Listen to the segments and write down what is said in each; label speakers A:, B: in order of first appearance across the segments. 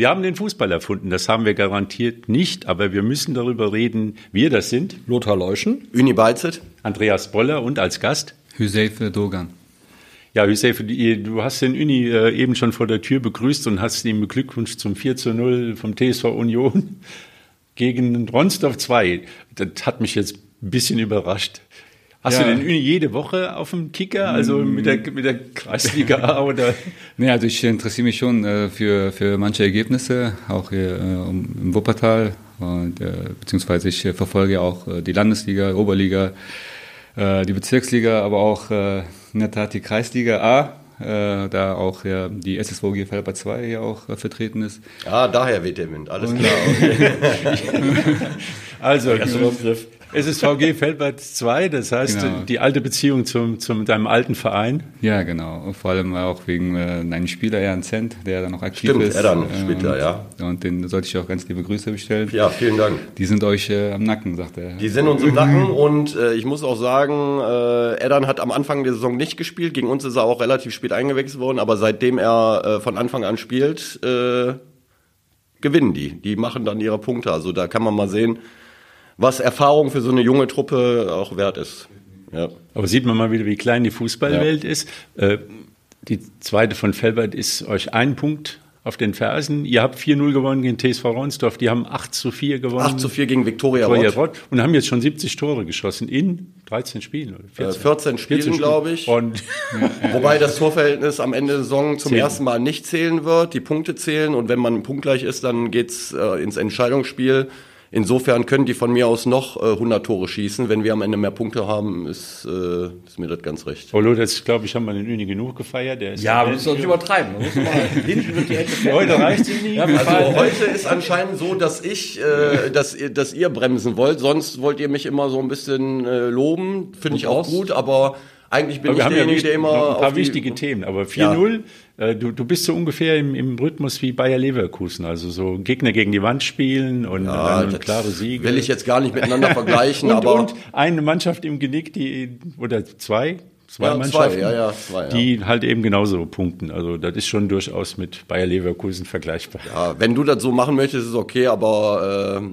A: Wir haben den Fußball erfunden, das haben wir garantiert nicht, aber wir müssen darüber reden, wir das sind.
B: Lothar Leuschen.
C: Uni Beizet.
A: Andreas Boller und als Gast.
D: Hüseife Dogan.
A: Ja, Hüseife, du hast den Uni äh, eben schon vor der Tür begrüßt und hast ihm Glückwunsch zum 4 zu 0 vom TSV Union gegen Ronsdorf 2. Das hat mich jetzt ein bisschen überrascht. Hast ja. du den jede Woche auf dem Kicker, also mit der, mit der Kreisliga oder?
D: Nee, also ich interessiere mich schon äh, für, für manche Ergebnisse, auch hier äh, im Wuppertal, und, äh, beziehungsweise ich äh, verfolge auch äh, die Landesliga, Oberliga, äh, die Bezirksliga, aber auch äh, in der Tat die Kreisliga A, äh, da auch ja, die SSVG Felber 2 hier auch äh, vertreten ist.
C: Ah, daher weht der Wind, alles klar. Okay.
A: also, SSVG Feldbad 2, das heißt genau. die alte Beziehung zum, zum deinem alten Verein.
D: Ja, genau. Vor allem auch wegen äh, einem Spieler, Jan Zent, der da noch aktiv
C: Stimmt,
D: ist.
C: Stimmt, er dann ähm, später, ja.
D: Und den sollte ich auch ganz liebe Grüße bestellen.
C: Ja, vielen Dank.
D: Die sind euch äh, am Nacken, sagt er.
C: Die sind uns im Nacken und äh, ich muss auch sagen, äh, Edan hat am Anfang der Saison nicht gespielt. Gegen uns ist er auch relativ spät eingewechselt worden, aber seitdem er äh, von Anfang an spielt, äh, gewinnen die. Die machen dann ihre Punkte. Also da kann man mal sehen, was Erfahrung für so eine junge Truppe auch wert ist.
A: Ja. Aber sieht man mal wieder, wie klein die Fußballwelt ja. ist. Äh, die zweite von Felbert ist euch ein Punkt auf den Fersen. Ihr habt 4-0 gewonnen gegen TSV Ronsdorf. Die haben 8 zu 4 gewonnen. 8
C: zu 4 gegen Viktoria Rott. Rott.
A: Und haben jetzt schon 70 Tore geschossen in 13 Spielen. Oder
C: 14, äh, 14 Spielen, 14 glaube ich. Und Wobei das Torverhältnis am Ende der Saison zum 10. ersten Mal nicht zählen wird. Die Punkte zählen. Und wenn man punktgleich ist, dann geht's äh, ins Entscheidungsspiel. Insofern können die von mir aus noch äh, 100 Tore schießen. Wenn wir am Ende mehr Punkte haben, ist, äh, ist mir das ganz recht.
A: Oh, jetzt glaube ich, haben wir den Uni genug gefeiert. Der
B: ist ja, aber musst doch nicht übertreiben.
C: hinten wird die Hände Heute reicht sie nicht. Ja, also heute ist anscheinend so, dass ich, äh, dass, ihr, dass ihr bremsen wollt. Sonst wollt ihr mich immer so ein bisschen äh, loben. Finde ich auch gut, aber eigentlich bin aber ich derjenige, ja der immer.
A: Ein paar wichtige Themen, aber 4-0, ja. äh, du, du bist so ungefähr im, im Rhythmus wie Bayer Leverkusen, also so Gegner gegen die Wand spielen und ja, dann klare Siege.
C: Will ich jetzt gar nicht miteinander vergleichen,
A: und,
C: aber.
A: Und eine Mannschaft im Genick, die, oder zwei, zwei ja, Mannschaften, zwei, ja, ja, zwei, ja. die halt eben genauso punkten. Also das ist schon durchaus mit Bayer Leverkusen vergleichbar.
C: Ja, wenn du das so machen möchtest, ist okay, aber äh,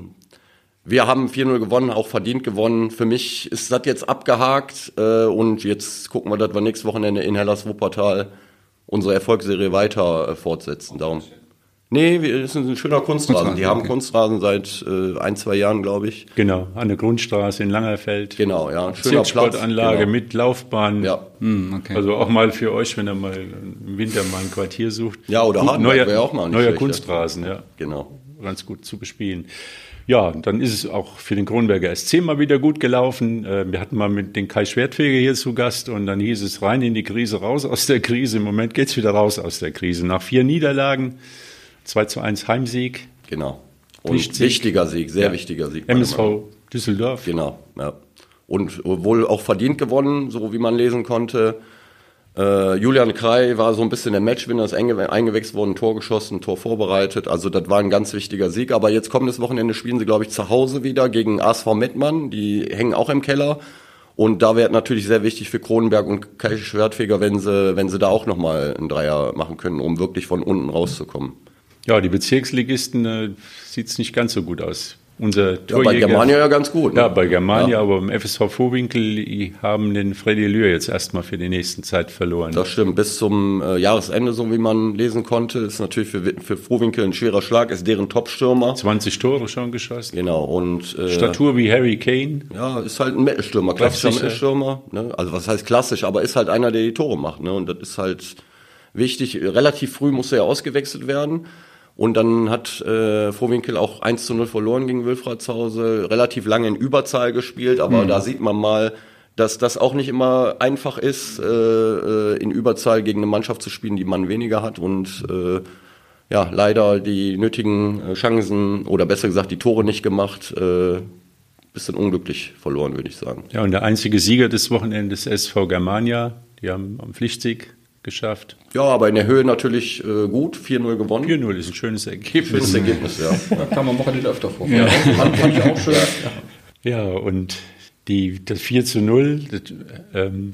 C: wir haben 4-0 gewonnen, auch verdient gewonnen. Für mich ist das jetzt abgehakt äh, und jetzt gucken wir, dass wir nächstes Wochenende in Hellas Wuppertal unsere Erfolgsserie weiter äh, fortsetzen. Darum. Nee, es ist ein schöner Kunstrasen. Die haben okay. Kunstrasen seit äh, ein, zwei Jahren, glaube ich.
A: Genau, an der Grundstraße in Langerfeld.
C: Genau, ja.
A: Schöner Sportanlage genau. mit Laufbahn. Ja. Hm, okay. Also auch mal für euch, wenn ihr mal im Winter mal ein Quartier sucht.
C: Ja, oder
A: Hardenberg neuer, auch mal nicht Neuer schlecht, Kunstrasen, ja. Genau. Ganz gut zu bespielen. Ja, dann ist es auch für den Kronberger SC mal wieder gut gelaufen. Äh, wir hatten mal mit den Kai Schwertfeger hier zu Gast und dann hieß es rein in die Krise, raus aus der Krise. Im Moment geht's wieder raus aus der Krise. Nach vier Niederlagen, 2 zu 1 Heimsieg.
C: Genau. Und wichtiger Sieg, sehr ja. wichtiger Sieg.
A: MSV Düsseldorf.
C: Genau, ja. Und wohl auch verdient gewonnen, so wie man lesen konnte. Äh, Julian Krei war so ein bisschen der Matchwinner, ist eingewechselt worden, Tor geschossen, Tor vorbereitet. Also das war ein ganz wichtiger Sieg. Aber jetzt kommendes Wochenende spielen sie, glaube ich, zu Hause wieder gegen ASV Mettmann. Die hängen auch im Keller. Und da wäre natürlich sehr wichtig für Kronenberg und Kai Schwertfeger, wenn sie, wenn sie da auch nochmal einen Dreier machen können, um wirklich von unten rauszukommen.
A: Ja, die Bezirksligisten äh, sieht es nicht ganz so gut aus. Unser
C: Torjäger, ja, bei Germania ja ganz gut.
A: Ne? Ja, bei Germania, ja. aber im FSV Vorwinkel haben den Freddy Lühr jetzt erstmal für die nächsten Zeit verloren.
C: Das stimmt, bis zum äh, Jahresende, so wie man lesen konnte, ist natürlich für, für Vorwinkel ein schwerer Schlag, ist deren Top-Stürmer.
A: 20 Tore schon geschossen.
C: Genau, und...
A: Äh, Statur wie Harry Kane.
C: Ja, ist halt ein Mittelstürmer, klassischer Mittelstürmer. Ne? Also was heißt klassisch, aber ist halt einer, der die Tore macht. Ne? Und das ist halt wichtig. Relativ früh muss er ja ausgewechselt werden. Und dann hat äh, Vorwinkel auch 1 zu 0 verloren gegen Wilfrat zu Hause, relativ lange in Überzahl gespielt, aber mhm. da sieht man mal, dass das auch nicht immer einfach ist, äh, äh, in Überzahl gegen eine Mannschaft zu spielen, die man weniger hat und äh, ja, leider die nötigen äh, Chancen oder besser gesagt die Tore nicht gemacht. Äh, bisschen unglücklich verloren, würde ich sagen.
A: Ja, und der einzige Sieger des Wochenendes SV Germania, die haben am Pflichtsieg geschafft.
C: Ja, aber in der Höhe natürlich äh, gut. 4-0 gewonnen.
A: 4-0 ist ein schönes Ergebnis.
C: Schönes Ergebnis, ja.
B: Da kann man Wochenende öfter vor. Ja, fand,
A: fand ich auch schön. Ja, und die, das 4 zu 0, das, ähm,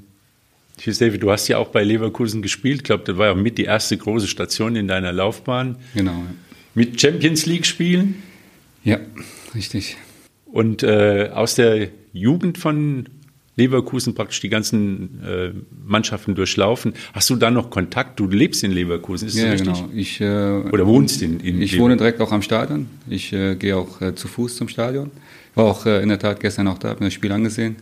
A: David, du hast ja auch bei Leverkusen gespielt. Ich glaube, das war ja mit die erste große Station in deiner Laufbahn.
D: Genau.
A: Mit Champions League spielen?
D: Ja, richtig.
A: Und äh, aus der Jugend von Leverkusen praktisch die ganzen äh, Mannschaften durchlaufen. Hast du da noch Kontakt? Du lebst in Leverkusen,
D: ist ja, das richtig? genau. Ich, äh,
A: Oder wohnst in, in
D: Ich wohne direkt auch am Stadion. Ich äh, gehe auch äh, zu Fuß zum Stadion. War auch äh, in der Tat gestern auch da, habe mir das Spiel angesehen.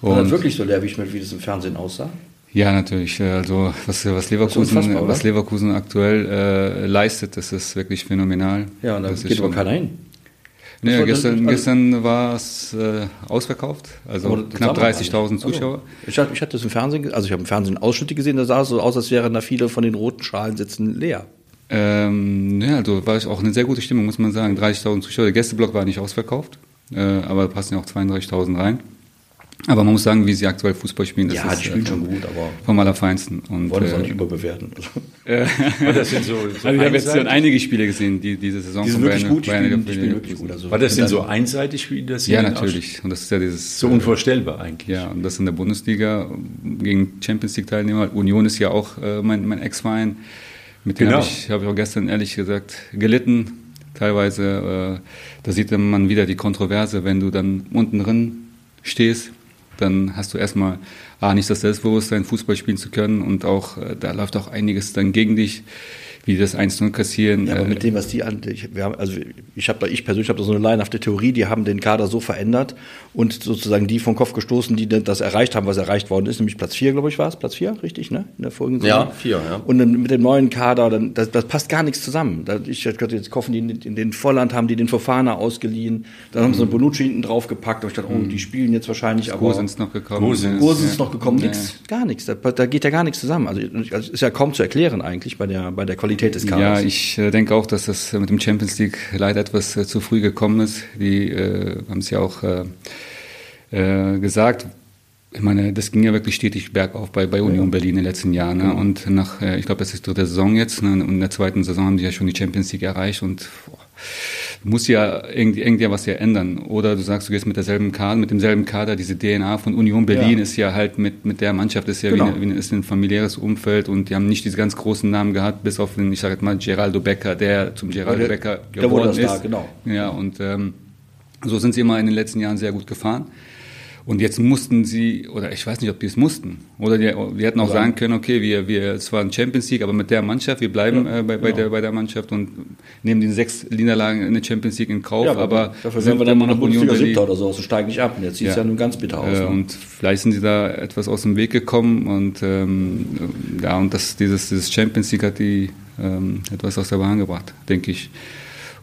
B: Und War das wirklich so leer, wie das im Fernsehen aussah?
D: Ja, natürlich. Äh, also was, was Leverkusen, was Leverkusen aktuell äh, leistet, das ist wirklich phänomenal.
B: Ja, und da
D: das
B: geht aber keiner hin.
D: Nee, gestern, also, gestern war es äh, ausverkauft, also knapp 30.000 Zuschauer. Also,
B: ich, hatte, ich hatte das im Fernsehen, also ich habe im Fernsehen Ausschnitte gesehen, da sah es so aus, als wären da viele von den roten Schalen sitzen leer.
D: Ähm, ja, also war auch eine sehr gute Stimmung, muss man sagen. 30.000 Zuschauer. Der Gästeblock war nicht ausverkauft, äh, aber passen ja auch 32.000 rein. Aber man muss sagen, wie sie aktuell Fußball spielen,
B: das ja, ist die spielen äh, schon gut, aber
D: vom Allerfeinsten.
B: Und, wollen es äh, auch nicht überbewerten.
A: das sind so,
D: so also ich habe jetzt schon einige Spiele gesehen, die diese Saison
B: die sind wirklich gut, die spielen, die spielen wirklich gut.
A: Also war das denn so einseitig wie das?
D: Ja, natürlich. Und das ist ja dieses
A: so unvorstellbar eigentlich.
D: Ja, und das in der Bundesliga gegen Champions League Teilnehmer. Union ist ja auch äh, mein, mein Ex-Verein. Mit dem genau. habe ich, hab ich auch gestern ehrlich gesagt gelitten. Teilweise, äh, da sieht man wieder die Kontroverse, wenn du dann unten drin stehst dann hast du erstmal ah, nicht das Selbstbewusstsein, Fußball spielen zu können. Und auch äh, da läuft auch einiges dann gegen dich wie das 1-0 kassieren.
B: Ja, aber mit dem, was die an, ich, wir haben, also ich habe ich persönlich habe da so eine laienhafte Theorie, die haben den Kader so verändert und sozusagen die vom Kopf gestoßen, die das erreicht haben, was erreicht worden ist, nämlich Platz 4, glaube ich, war es, Platz 4, richtig, ne? In der folgenden
C: Ja, 4, ja.
B: Und dann mit dem neuen Kader, dann, das, das passt gar nichts zusammen. Da, ich könnte jetzt kaufen, die in den Volland haben die den Fofana ausgeliehen, dann haben sie einen Bonucci hinten drauf gepackt und ich dachte, oh, die spielen jetzt wahrscheinlich, aber.
D: Gosens noch gekommen.
B: Gosens, Gosens ja. noch gekommen, nix, gar nichts, da, da geht ja gar nichts zusammen. Also, ist ja kaum zu erklären eigentlich bei der, bei der Qualität Qualität des
D: Kaders. Ja, ich äh, denke auch, dass das mit dem Champions League leider etwas äh, zu früh gekommen ist. Die äh, haben es ja auch äh, äh, gesagt. Ich meine, das ging ja wirklich stetig bergauf bei, bei Union ja. Berlin in den letzten Jahren. Ne? Genau. Und nach, ich glaube, das ist dritte Saison jetzt. Ne? Und in der zweiten Saison haben die ja schon die Champions League erreicht und boah, muss ja irgendwie, irgendwie was ja ändern. Oder du sagst, du gehst mit derselben Kader, mit demselben Kader, diese DNA von Union Berlin ja. ist ja halt mit, mit der Mannschaft, ist ja genau. wie, eine, wie ist ein familiäres Umfeld und die haben nicht diese ganz großen Namen gehabt, bis auf den, ich sage jetzt mal, Geraldo Becker, der zum Geraldo der, Becker geworden ist. Da,
B: genau.
D: Ja, und ähm, so sind sie immer in den letzten Jahren sehr gut gefahren. Und jetzt mussten sie, oder ich weiß nicht, ob die es mussten, oder die, die hätten auch ja. sagen können, okay, wir, wir, es war ein Champions League, aber mit der Mannschaft, wir bleiben ja, äh, bei, bei, genau. der, bei der Mannschaft und nehmen die sechs Niederlagen in der Champions League in Kauf, ja, aber
B: dafür sind wir dann mal noch Bundesliga Siebter oder so, also steigen nicht ab und jetzt sieht es ja. nun ganz bitter aus. Äh,
D: ne? Und vielleicht sind sie da etwas aus dem Weg gekommen und ähm, ja, und das, dieses, dieses Champions League hat die ähm, etwas aus der Bahn gebracht, denke ich.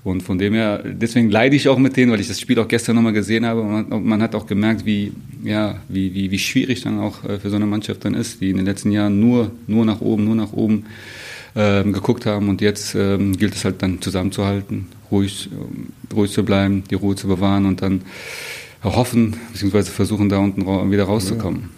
D: Und von dem her, deswegen leide ich auch mit denen, weil ich das Spiel auch gestern nochmal gesehen habe. Und man, hat auch gemerkt, wie, ja, wie, wie, wie schwierig dann auch äh, für so eine Mannschaft dann ist, die in den letzten Jahren nur, nur nach oben, nur nach oben ähm, geguckt haben. Und jetzt ähm, gilt es halt dann zusammenzuhalten, ruhig, ähm, ruhig zu bleiben, die Ruhe zu bewahren und dann hoffen, beziehungsweise versuchen, da unten wieder rauszukommen. Ja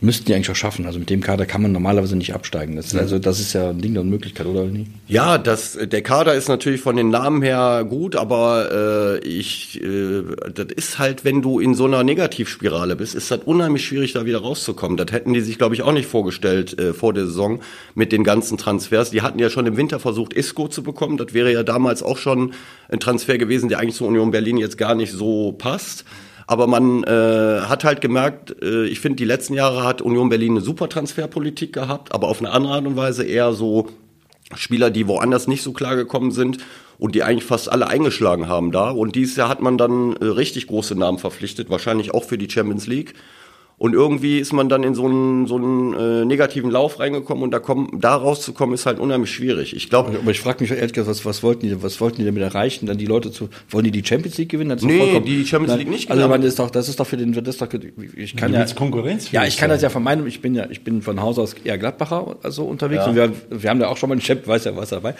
B: müssten die eigentlich auch schaffen. Also mit dem Kader kann man normalerweise nicht absteigen. Das, also das ist ja ein Ding der Unmöglichkeit, oder nicht?
C: Ja, das, der Kader ist natürlich von den Namen her gut, aber äh, ich, äh, das ist halt, wenn du in so einer Negativspirale bist, ist das unheimlich schwierig, da wieder rauszukommen. Das hätten die sich, glaube ich, auch nicht vorgestellt äh, vor der Saison mit den ganzen Transfers. Die hatten ja schon im Winter versucht, Isco zu bekommen. Das wäre ja damals auch schon ein Transfer gewesen, der eigentlich zur Union Berlin jetzt gar nicht so passt. Aber man äh, hat halt gemerkt, äh, ich finde, die letzten Jahre hat Union Berlin eine super Transferpolitik gehabt, aber auf eine andere Art und Weise eher so Spieler, die woanders nicht so klar gekommen sind und die eigentlich fast alle eingeschlagen haben da. Und dieses Jahr hat man dann äh, richtig große Namen verpflichtet, wahrscheinlich auch für die Champions League. Und irgendwie ist man dann in so einen, so einen äh, negativen Lauf reingekommen und da, kommen, da rauszukommen ist halt unheimlich schwierig. Ich glaube.
B: Aber ich frage mich ehrlich gesagt, was, was, wollten die, was wollten die damit erreichen? Dann die Leute zu, wollen die die Champions League gewinnen? Das
C: nee, die Champions League nicht.
B: Also man ist doch, das ist doch für den, das ist doch, ich kann
A: du
B: ja.
A: Konkurrenz.
B: Ja, ich kann das ja von meinem, ich bin ja, ich bin von Haus aus eher Gladbacher also unterwegs ja. und wir, wir haben da auch schon mal einen Champ, weiß ja was dabei.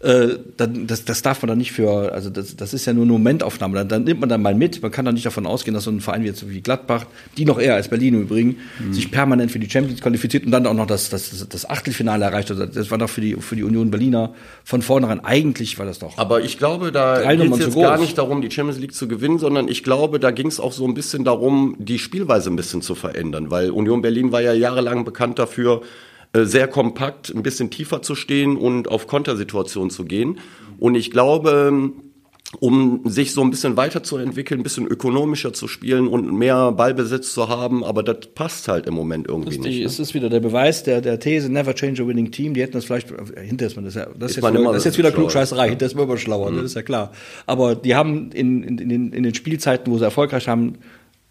B: Äh, dann, das, das darf man dann nicht für, also das, das ist ja nur eine Momentaufnahme. Dann, dann nimmt man dann mal mit. Man kann dann nicht davon ausgehen, dass so ein Verein wie jetzt wie Gladbach, die noch eher als Berlin im Übrigen, mhm. sich permanent für die Champions qualifiziert und dann auch noch das, das, das Achtelfinale erreicht. Also das war doch für die, für die Union Berliner von vornherein eigentlich war das doch.
C: Aber ich glaube, da geht es jetzt gar nicht darum, die Champions League zu gewinnen, sondern ich glaube, da ging es auch so ein bisschen darum, die Spielweise ein bisschen zu verändern, weil Union Berlin war ja jahrelang bekannt dafür, äh, sehr kompakt, ein bisschen tiefer zu stehen und auf Kontersituationen zu gehen. Und ich glaube, um sich so ein bisschen weiterzuentwickeln, ein bisschen ökonomischer zu spielen und mehr Ballbesitz zu haben, aber das passt halt im Moment irgendwie
B: das
C: nicht.
B: Ne? Es ist wieder der Beweis der, der These, never change a winning team, die hätten das vielleicht, hinter ist man das ja, das ist, jetzt, wieder, das ist jetzt wieder Klugscheißerei, hinter ist man immer schlauer, mhm. das ist ja klar. Aber die haben in, in, in, den, in den Spielzeiten, wo sie erfolgreich haben,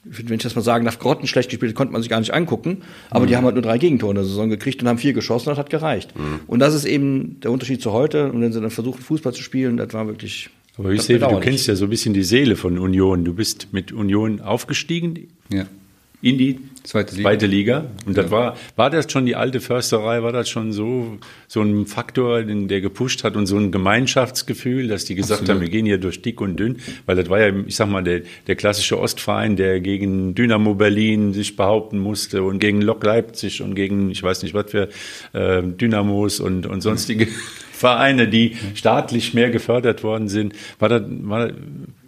B: wenn ich das mal sagen darf, grottenschlecht gespielt, konnte man sich gar nicht angucken. Aber mhm. die haben halt nur drei Gegentore in der Saison gekriegt und haben vier geschossen, das hat gereicht. Mhm. Und das ist eben der Unterschied zu heute. Und wenn sie dann versuchen, Fußball zu spielen, das war wirklich.
A: Aber ich sehe, du kennst ja so ein bisschen die Seele von Union. Du bist mit Union aufgestiegen. Ja in die zweite Liga. Zweite Liga. Und das war, war das schon die alte Försterei, war das schon so, so ein Faktor, der gepusht hat und so ein Gemeinschaftsgefühl, dass die gesagt Absolut. haben, wir gehen hier durch dick und dünn, weil das war ja, ich sag mal, der, der klassische Ostverein, der gegen Dynamo Berlin sich behaupten musste und gegen Lok Leipzig und gegen, ich weiß nicht was für, äh, Dynamos und, und sonstige Vereine, die staatlich mehr gefördert worden sind. War das, war,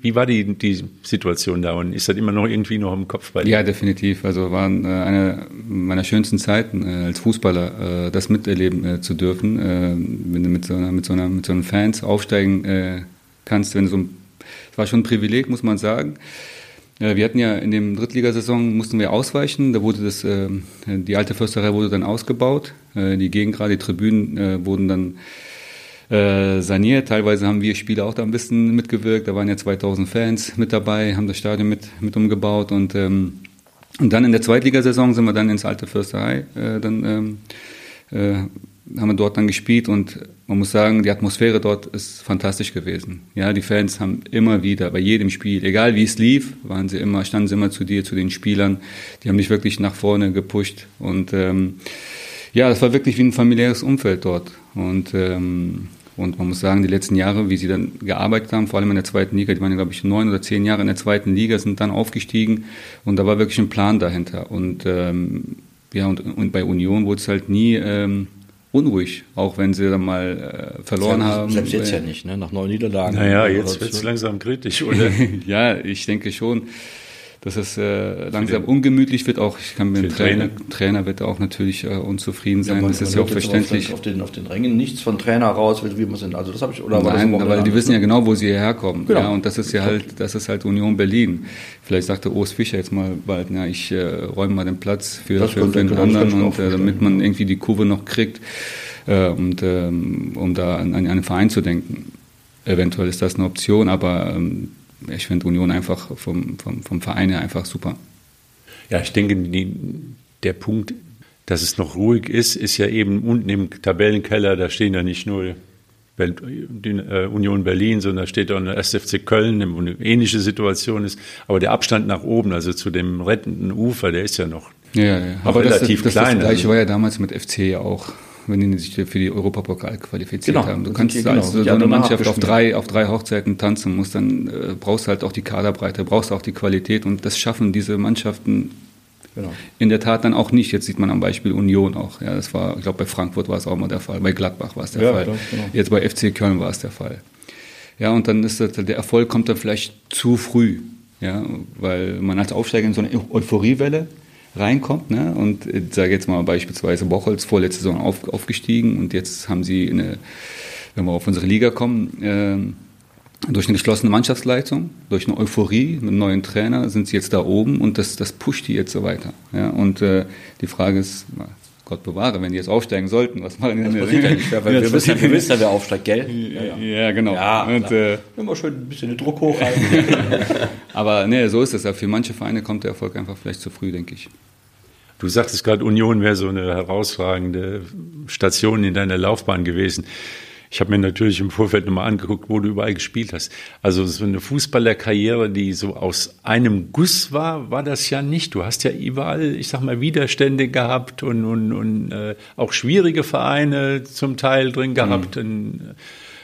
A: wie war die, die Situation da und ist das immer noch irgendwie noch im Kopf
D: bei dir? Ja, definitiv. Also war äh, eine meiner schönsten Zeiten äh, als Fußballer, äh, das miterleben äh, zu dürfen, äh, wenn du mit so, einer, mit, so einer, mit so einem Fans aufsteigen äh, kannst. Wenn du so ein, das war schon ein Privileg, muss man sagen. Wir hatten ja in dem Drittligasaison mussten wir ausweichen. Da wurde das, die alte Försterei wurde dann ausgebaut. Die Gegend gerade, die Tribünen wurden dann äh, saniert. Teilweise haben wir Spieler auch da ein bisschen mitgewirkt. Da waren ja 2000 Fans mit dabei, haben das Stadion mit, mit umgebaut und ähm, und dann in der Zweitligasaison sind wir dann ins alte Fürsterei, äh, dann ähm, äh, haben wir dort dann gespielt und man muss sagen, die Atmosphäre dort ist fantastisch gewesen. Ja, die Fans haben immer wieder bei jedem Spiel, egal wie es lief, waren sie immer, standen sie immer zu dir, zu den Spielern. Die haben dich wirklich nach vorne gepusht und ähm, ja, das war wirklich wie ein familiäres Umfeld dort und ähm, und man muss sagen, die letzten Jahre, wie sie dann gearbeitet haben, vor allem in der zweiten Liga, die waren, glaube ich, neun oder zehn Jahre in der zweiten Liga, sind dann aufgestiegen und da war wirklich ein Plan dahinter. Und ähm, ja, und, und bei Union wurde es halt nie ähm, unruhig, auch wenn sie dann mal äh, verloren
B: selbst,
D: haben.
B: Selbst jetzt ja nicht, ne? nach neun Niederlagen.
A: Naja, jetzt wird es langsam kritisch, oder?
D: ja, ich denke schon dass es äh, langsam ungemütlich wird. Auch ich kann mir den Trainer, Trainer wird auch natürlich äh, unzufrieden sein. Ja, man, das ist ja auch verständlich.
B: Auf den, auf den Rängen nichts von Trainer raus, wie wir sind. Also das habe ich oder
D: Nein, weil die wissen ja genau, wo sie hierher kommen. Genau. Ja, und das ist ja halt, das ist halt Union Berlin. Vielleicht sagte Urs Fischer jetzt mal bald, na, ich äh, räume mal den Platz für, für, für den anderen und äh, damit man irgendwie die Kurve noch kriegt äh, und ähm, um da an, an einen Verein zu denken. Eventuell ist das eine Option, aber ähm, ich finde Union einfach vom, vom, vom Verein her einfach super.
A: Ja, ich denke, die, der Punkt, dass es noch ruhig ist, ist ja eben unten im Tabellenkeller, da stehen ja nicht nur äh, Union Berlin, sondern da steht auch eine SFC Köln, eine ähnliche Situation ist. Aber der Abstand nach oben, also zu dem rettenden Ufer, der ist ja noch,
D: ja, ja. Noch Aber relativ das, das, klein. Das gleiche also. war ja damals mit FC auch wenn die sich für die Europapokal qualifiziert genau, haben. Du kannst genau. als so eine Mannschaft auf drei, auf drei Hochzeiten tanzen musst, dann äh, brauchst du halt auch die Kaderbreite, brauchst auch die Qualität und das schaffen diese Mannschaften genau. in der Tat dann auch nicht. Jetzt sieht man am Beispiel Union auch. Ja, das war, ich glaube, bei Frankfurt war es auch mal der Fall, bei Gladbach war es der ja, Fall. Klar, genau. Jetzt bei FC Köln war es der Fall. Ja, und dann ist das, der Erfolg kommt dann vielleicht zu früh, ja, weil man als Aufsteiger in so eine Euphoriewelle reinkommt. Ne? Und ich sage jetzt mal beispielsweise Bochholz vorletzte Saison auf, aufgestiegen und jetzt haben sie, eine, wenn wir auf unsere Liga kommen, äh, durch eine geschlossene Mannschaftsleitung, durch eine Euphorie mit einem neuen Trainer sind sie jetzt da oben und das, das pusht die jetzt so weiter. Ja? Und äh, die Frage ist, Gott bewahre, wenn die jetzt aufsteigen sollten, was machen die denn?
B: Das ja nicht, weil wir, wissen, wir wissen ja, wer aufsteigt, gell?
D: Ja, ja. ja genau. Ja,
B: und, äh, Immer schön ein bisschen den Druck hochhalten.
D: Aber ne, so ist es. Für manche Vereine kommt der Erfolg einfach vielleicht zu früh, denke ich.
A: Du sagtest gerade, Union wäre so eine herausragende Station in deiner Laufbahn gewesen. Ich habe mir natürlich im Vorfeld nochmal angeguckt, wo du überall gespielt hast. Also so eine Fußballerkarriere, die so aus einem Guss war, war das ja nicht. Du hast ja überall, ich sag mal, Widerstände gehabt und, und, und äh, auch schwierige Vereine zum Teil drin gehabt. Mhm. Ein,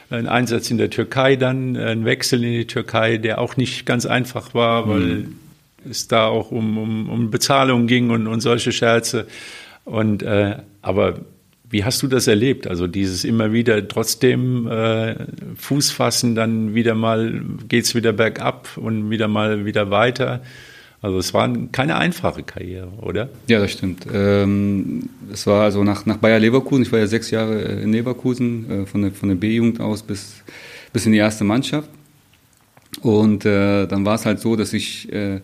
A: ein, Einsatz in der Türkei dann, ein Wechsel in die Türkei, der auch nicht ganz einfach war, weil mhm. es da auch um, um, um Bezahlung ging und, und solche Scherze. Und äh, aber wie hast du das erlebt? Also dieses immer wieder trotzdem äh, Fuß fassen, dann wieder mal geht's wieder bergab und wieder mal wieder weiter. Also es war keine einfache Karriere, oder?
D: Ja, das stimmt. Ähm, es war also nach, nach Bayer Leverkusen, ich war ja sechs Jahre in Leverkusen, äh, von der, von der B-Jugend aus bis, bis in die erste Mannschaft. Und äh, dann war es halt so, dass ich äh,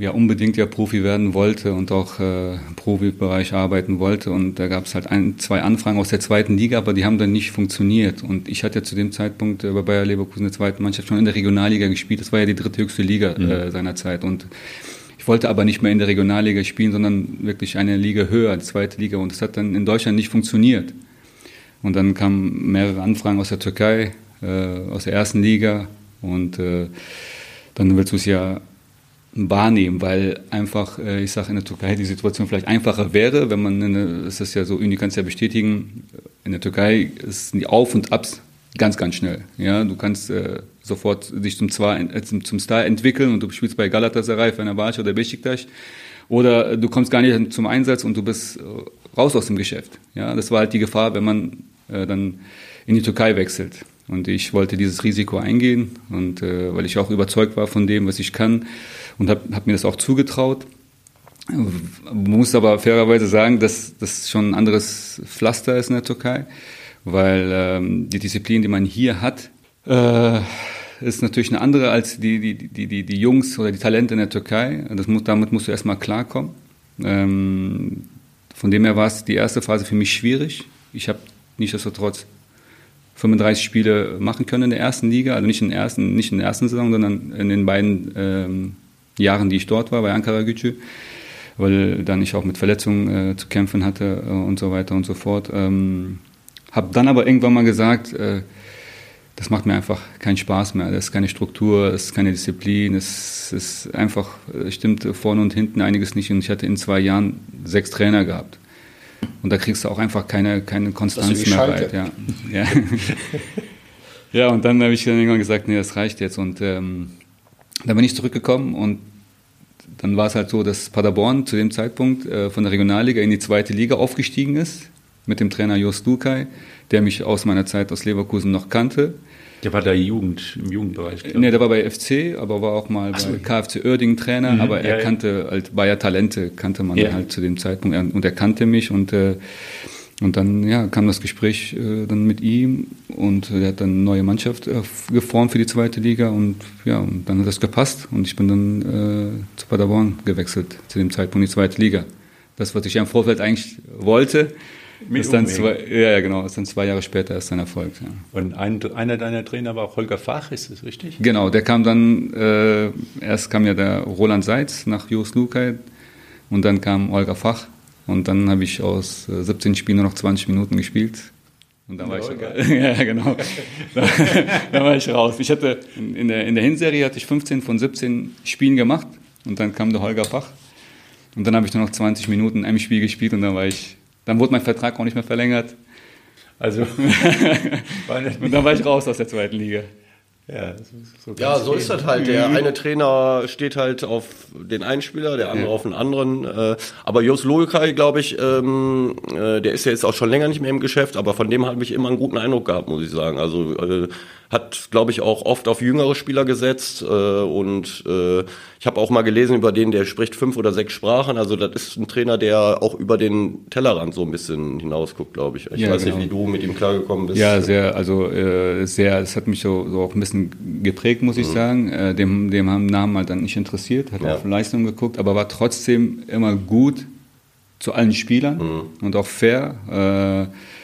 D: ja unbedingt ja Profi werden wollte und auch äh, im Profibereich arbeiten wollte. Und da gab es halt ein, zwei Anfragen aus der zweiten Liga, aber die haben dann nicht funktioniert. Und ich hatte ja zu dem Zeitpunkt äh, bei Bayer Leverkusen der zweiten Mannschaft schon in der Regionalliga gespielt. Das war ja die dritthöchste Liga mhm. äh, seiner Zeit. Und ich wollte aber nicht mehr in der Regionalliga spielen, sondern wirklich eine Liga höher, die zweite Liga. Und das hat dann in Deutschland nicht funktioniert. Und dann kamen mehrere Anfragen aus der Türkei, äh, aus der ersten Liga. Und äh, dann willst du es ja wahrnehmen, weil einfach, äh, ich sage in der Türkei, die Situation vielleicht einfacher wäre, wenn man, eine, das ist ja so, Uni kannst ja bestätigen, in der Türkei ist die Auf- und Abs ganz, ganz schnell. Ja, du kannst äh, sofort dich zum, äh, zum, zum Star entwickeln und du spielst bei Galatasaray, Fenerbahce oder Besiktas oder du kommst gar nicht zum Einsatz und du bist äh, raus aus dem Geschäft. Ja, das war halt die Gefahr, wenn man äh, dann in die Türkei wechselt. Und ich wollte dieses Risiko eingehen und äh, weil ich auch überzeugt war von dem, was ich kann und habe hab mir das auch zugetraut. Muss aber fairerweise sagen, dass das schon ein anderes Pflaster ist in der Türkei, weil ähm, die Disziplin, die man hier hat, äh, ist natürlich eine andere als die, die, die, die, die Jungs oder die Talente in der Türkei. Das muss, damit musst du erstmal klarkommen. Ähm, von dem her war es die erste Phase für mich schwierig. Ich habe nichtsdestotrotz 35 Spiele machen können in der ersten Liga, also nicht in der ersten, nicht in der ersten Saison, sondern in den beiden ähm, Jahren, die ich dort war, bei Ankara Gücü, weil dann ich auch mit Verletzungen äh, zu kämpfen hatte äh, und so weiter und so fort. Ähm, habe dann aber irgendwann mal gesagt, äh, das macht mir einfach keinen Spaß mehr. Das ist keine Struktur, es ist keine Disziplin, es ist einfach, es stimmt vorne und hinten einiges nicht. Und ich hatte in zwei Jahren sechs Trainer gehabt. Und da kriegst du auch einfach keine, keine Konstanz mehr weit. Ja. Ja. ja, und dann habe ich dann irgendwann gesagt, nee, das reicht jetzt. Und ähm, dann bin ich zurückgekommen und dann war es halt so, dass Paderborn zu dem Zeitpunkt äh, von der Regionalliga in die zweite Liga aufgestiegen ist mit dem Trainer Jos Dukay, der mich aus meiner Zeit aus Leverkusen noch kannte.
A: Der war da Jugend, im Jugendbereich.
D: Nee, der war bei FC, aber war auch mal so, bei KFC Oerding Trainer, mhm, aber er ja, kannte halt Bayer Talente, kannte man ja. halt zu dem Zeitpunkt und er kannte mich und äh, und dann ja, kam das Gespräch äh, dann mit ihm und er hat dann eine neue Mannschaft äh, geformt für die zweite Liga und ja, und dann hat das gepasst und ich bin dann äh, zu Paderborn gewechselt, zu dem Zeitpunkt in die zweite Liga. Das, was ich ja im Vorfeld eigentlich wollte, mit ist dann zwei, ja, genau, ist dann zwei Jahre später erst ein Erfolg. Ja.
A: Und ein, einer deiner Trainer war auch Holger Fach, ist das richtig?
D: Genau, der kam dann, äh, erst kam ja der Roland Seitz nach Jos Lukai und dann kam Holger Fach und dann habe ich aus 17 äh, Spielen nur noch 20 Minuten gespielt. Und dann war ich, ja, genau. dann, dann war ich raus. Ich hatte, in der, in der Hinserie hatte ich 15 von 17 Spielen gemacht und dann kam der Holger Fach. Und dann habe ich nur noch 20 Minuten in einem Spiel gespielt und dann war ich, dann wurde mein Vertrag auch nicht mehr verlängert. Also, und dann war ich raus aus der zweiten Liga.
C: Ja, so, ja, so ist das halt. Der mhm. eine Trainer steht halt auf den einen Spieler, der andere ja. auf den anderen. Äh, aber Jos Loikai, glaube ich, ähm, äh, der ist ja jetzt auch schon länger nicht mehr im Geschäft, aber von dem habe ich immer einen guten Eindruck gehabt, muss ich sagen. Also äh, hat, glaube ich, auch oft auf jüngere Spieler gesetzt äh, und äh, ich habe auch mal gelesen über den, der spricht fünf oder sechs Sprachen. Also das ist ein Trainer, der auch über den Tellerrand so ein bisschen hinausguckt, glaube ich. Ich ja, weiß genau. nicht, wie du mit ihm klargekommen bist.
D: Ja, sehr, also äh, sehr, es hat mich so, so auch ein bisschen geprägt, muss ich mhm. sagen. Äh, dem, dem haben Namen halt dann nicht interessiert, hat ja. auf Leistung geguckt, aber war trotzdem immer gut zu allen Spielern mhm. und auch fair. Äh,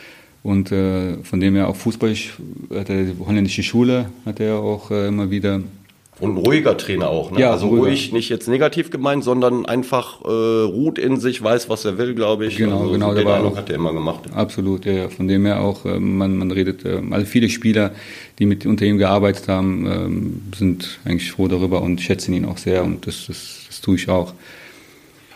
D: und äh, von dem her auch Fußball, hat er die holländische Schule, hat er auch äh, immer wieder.
C: Und ein ruhiger Trainer auch, ne? Ja, also ruhiger. ruhig, nicht jetzt negativ gemeint, sondern einfach äh, ruht in sich, weiß, was er will, glaube ich.
D: Genau,
C: also,
D: genau.
C: So den Eindruck hat er immer gemacht.
D: Absolut, ja. Von dem her auch, äh, man, man redet, äh, also viele Spieler, die mit unter ihm gearbeitet haben, äh, sind eigentlich froh darüber und schätzen ihn auch sehr und das, das, das tue ich auch.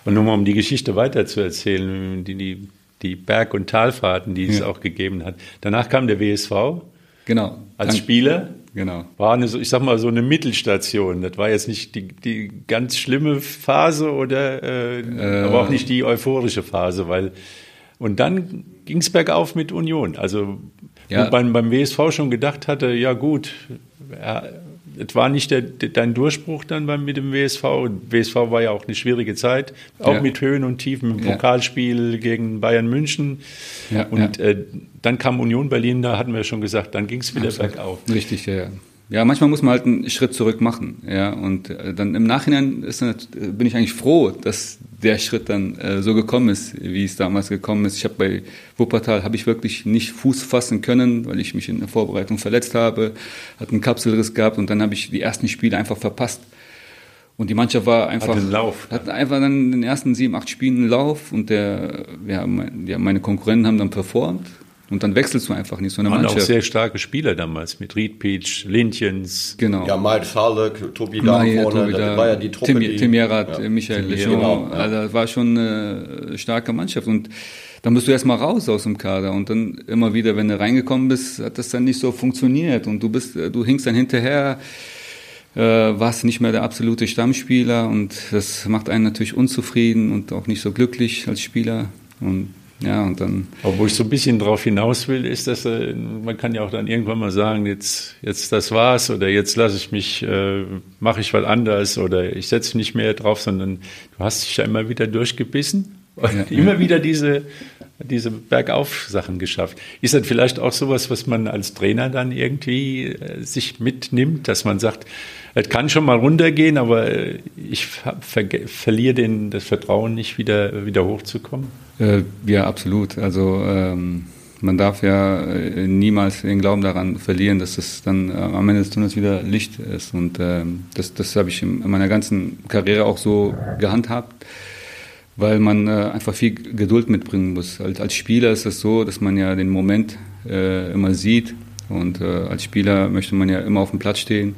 A: Und nur mal um die Geschichte weiter zu erzählen, die, die die Berg- und Talfahrten, die es auch gegeben hat. Danach kam der WSV.
D: Genau.
A: Als Spieler.
D: Genau.
A: War eine, ich sag mal, so eine Mittelstation. Das war jetzt nicht die, die ganz schlimme Phase oder, äh, äh, aber auch nicht die euphorische Phase, weil, und dann ging es bergauf mit Union. Also, ja. man beim WSV schon gedacht hatte, ja gut, es war nicht der, dein Durchbruch dann beim, mit dem WSV. WSV war ja auch eine schwierige Zeit, auch ja. mit Höhen und Tiefen im Pokalspiel gegen Bayern München. Ja, und äh, dann kam Union Berlin, da hatten wir schon gesagt, dann ging es wieder Absolut. bergauf.
D: Richtig, ja, ja. Manchmal muss man halt einen Schritt zurück machen. Ja, und äh, dann im Nachhinein ist, bin ich eigentlich froh, dass der Schritt dann äh, so gekommen ist, wie es damals gekommen ist. Ich habe bei Wuppertal habe ich wirklich nicht Fuß fassen können, weil ich mich in der Vorbereitung verletzt habe, hatte einen Kapselriss gehabt und dann habe ich die ersten Spiele einfach verpasst. Und die Mannschaft war einfach. Hat
A: Lauf.
D: Hat einfach dann in den ersten sieben, acht Spielen einen Lauf und der, ja, meine Konkurrenten haben dann performt und dann wechselst du einfach nicht so eine
A: Waren
D: Mannschaft.
A: auch sehr starke Spieler damals mit Ried Peach, Lindchens.
C: Genau. Ja, Mike Schalek, Tobi da vorne,
D: da war ja die Truppe. Tim, die, Tim Jerat, ja. Michael Lechon. Genau, ja. Also das war schon eine starke Mannschaft und dann bist du erstmal raus aus dem Kader und dann immer wieder, wenn du reingekommen bist, hat das dann nicht so funktioniert und du bist, du hingst dann hinterher, äh, warst nicht mehr der absolute Stammspieler und das macht einen natürlich unzufrieden und auch nicht so glücklich als Spieler und ja, und dann.
A: Aber wo ich so ein bisschen drauf hinaus will, ist, dass äh, man kann ja auch dann irgendwann mal sagen, jetzt, jetzt das war's oder jetzt lasse ich mich, äh, mache ich was anders oder ich setze nicht mehr drauf, sondern du hast dich ja immer wieder durchgebissen und ja, immer wieder diese, diese Bergauf-Sachen geschafft. Ist das vielleicht auch sowas, was man als Trainer dann irgendwie äh, sich mitnimmt, dass man sagt, es kann schon mal runtergehen, aber äh, ich ver verliere den, das Vertrauen nicht wieder, wieder hochzukommen?
D: Äh, ja, absolut. Also ähm, man darf ja äh, niemals den Glauben daran verlieren, dass es dann äh, am Ende des Tunnels wieder Licht ist. Und ähm, das, das habe ich in meiner ganzen Karriere auch so gehandhabt, weil man äh, einfach viel Geduld mitbringen muss. Als, als Spieler ist es so, dass man ja den Moment äh, immer sieht. Und äh, als Spieler möchte man ja immer auf dem Platz stehen.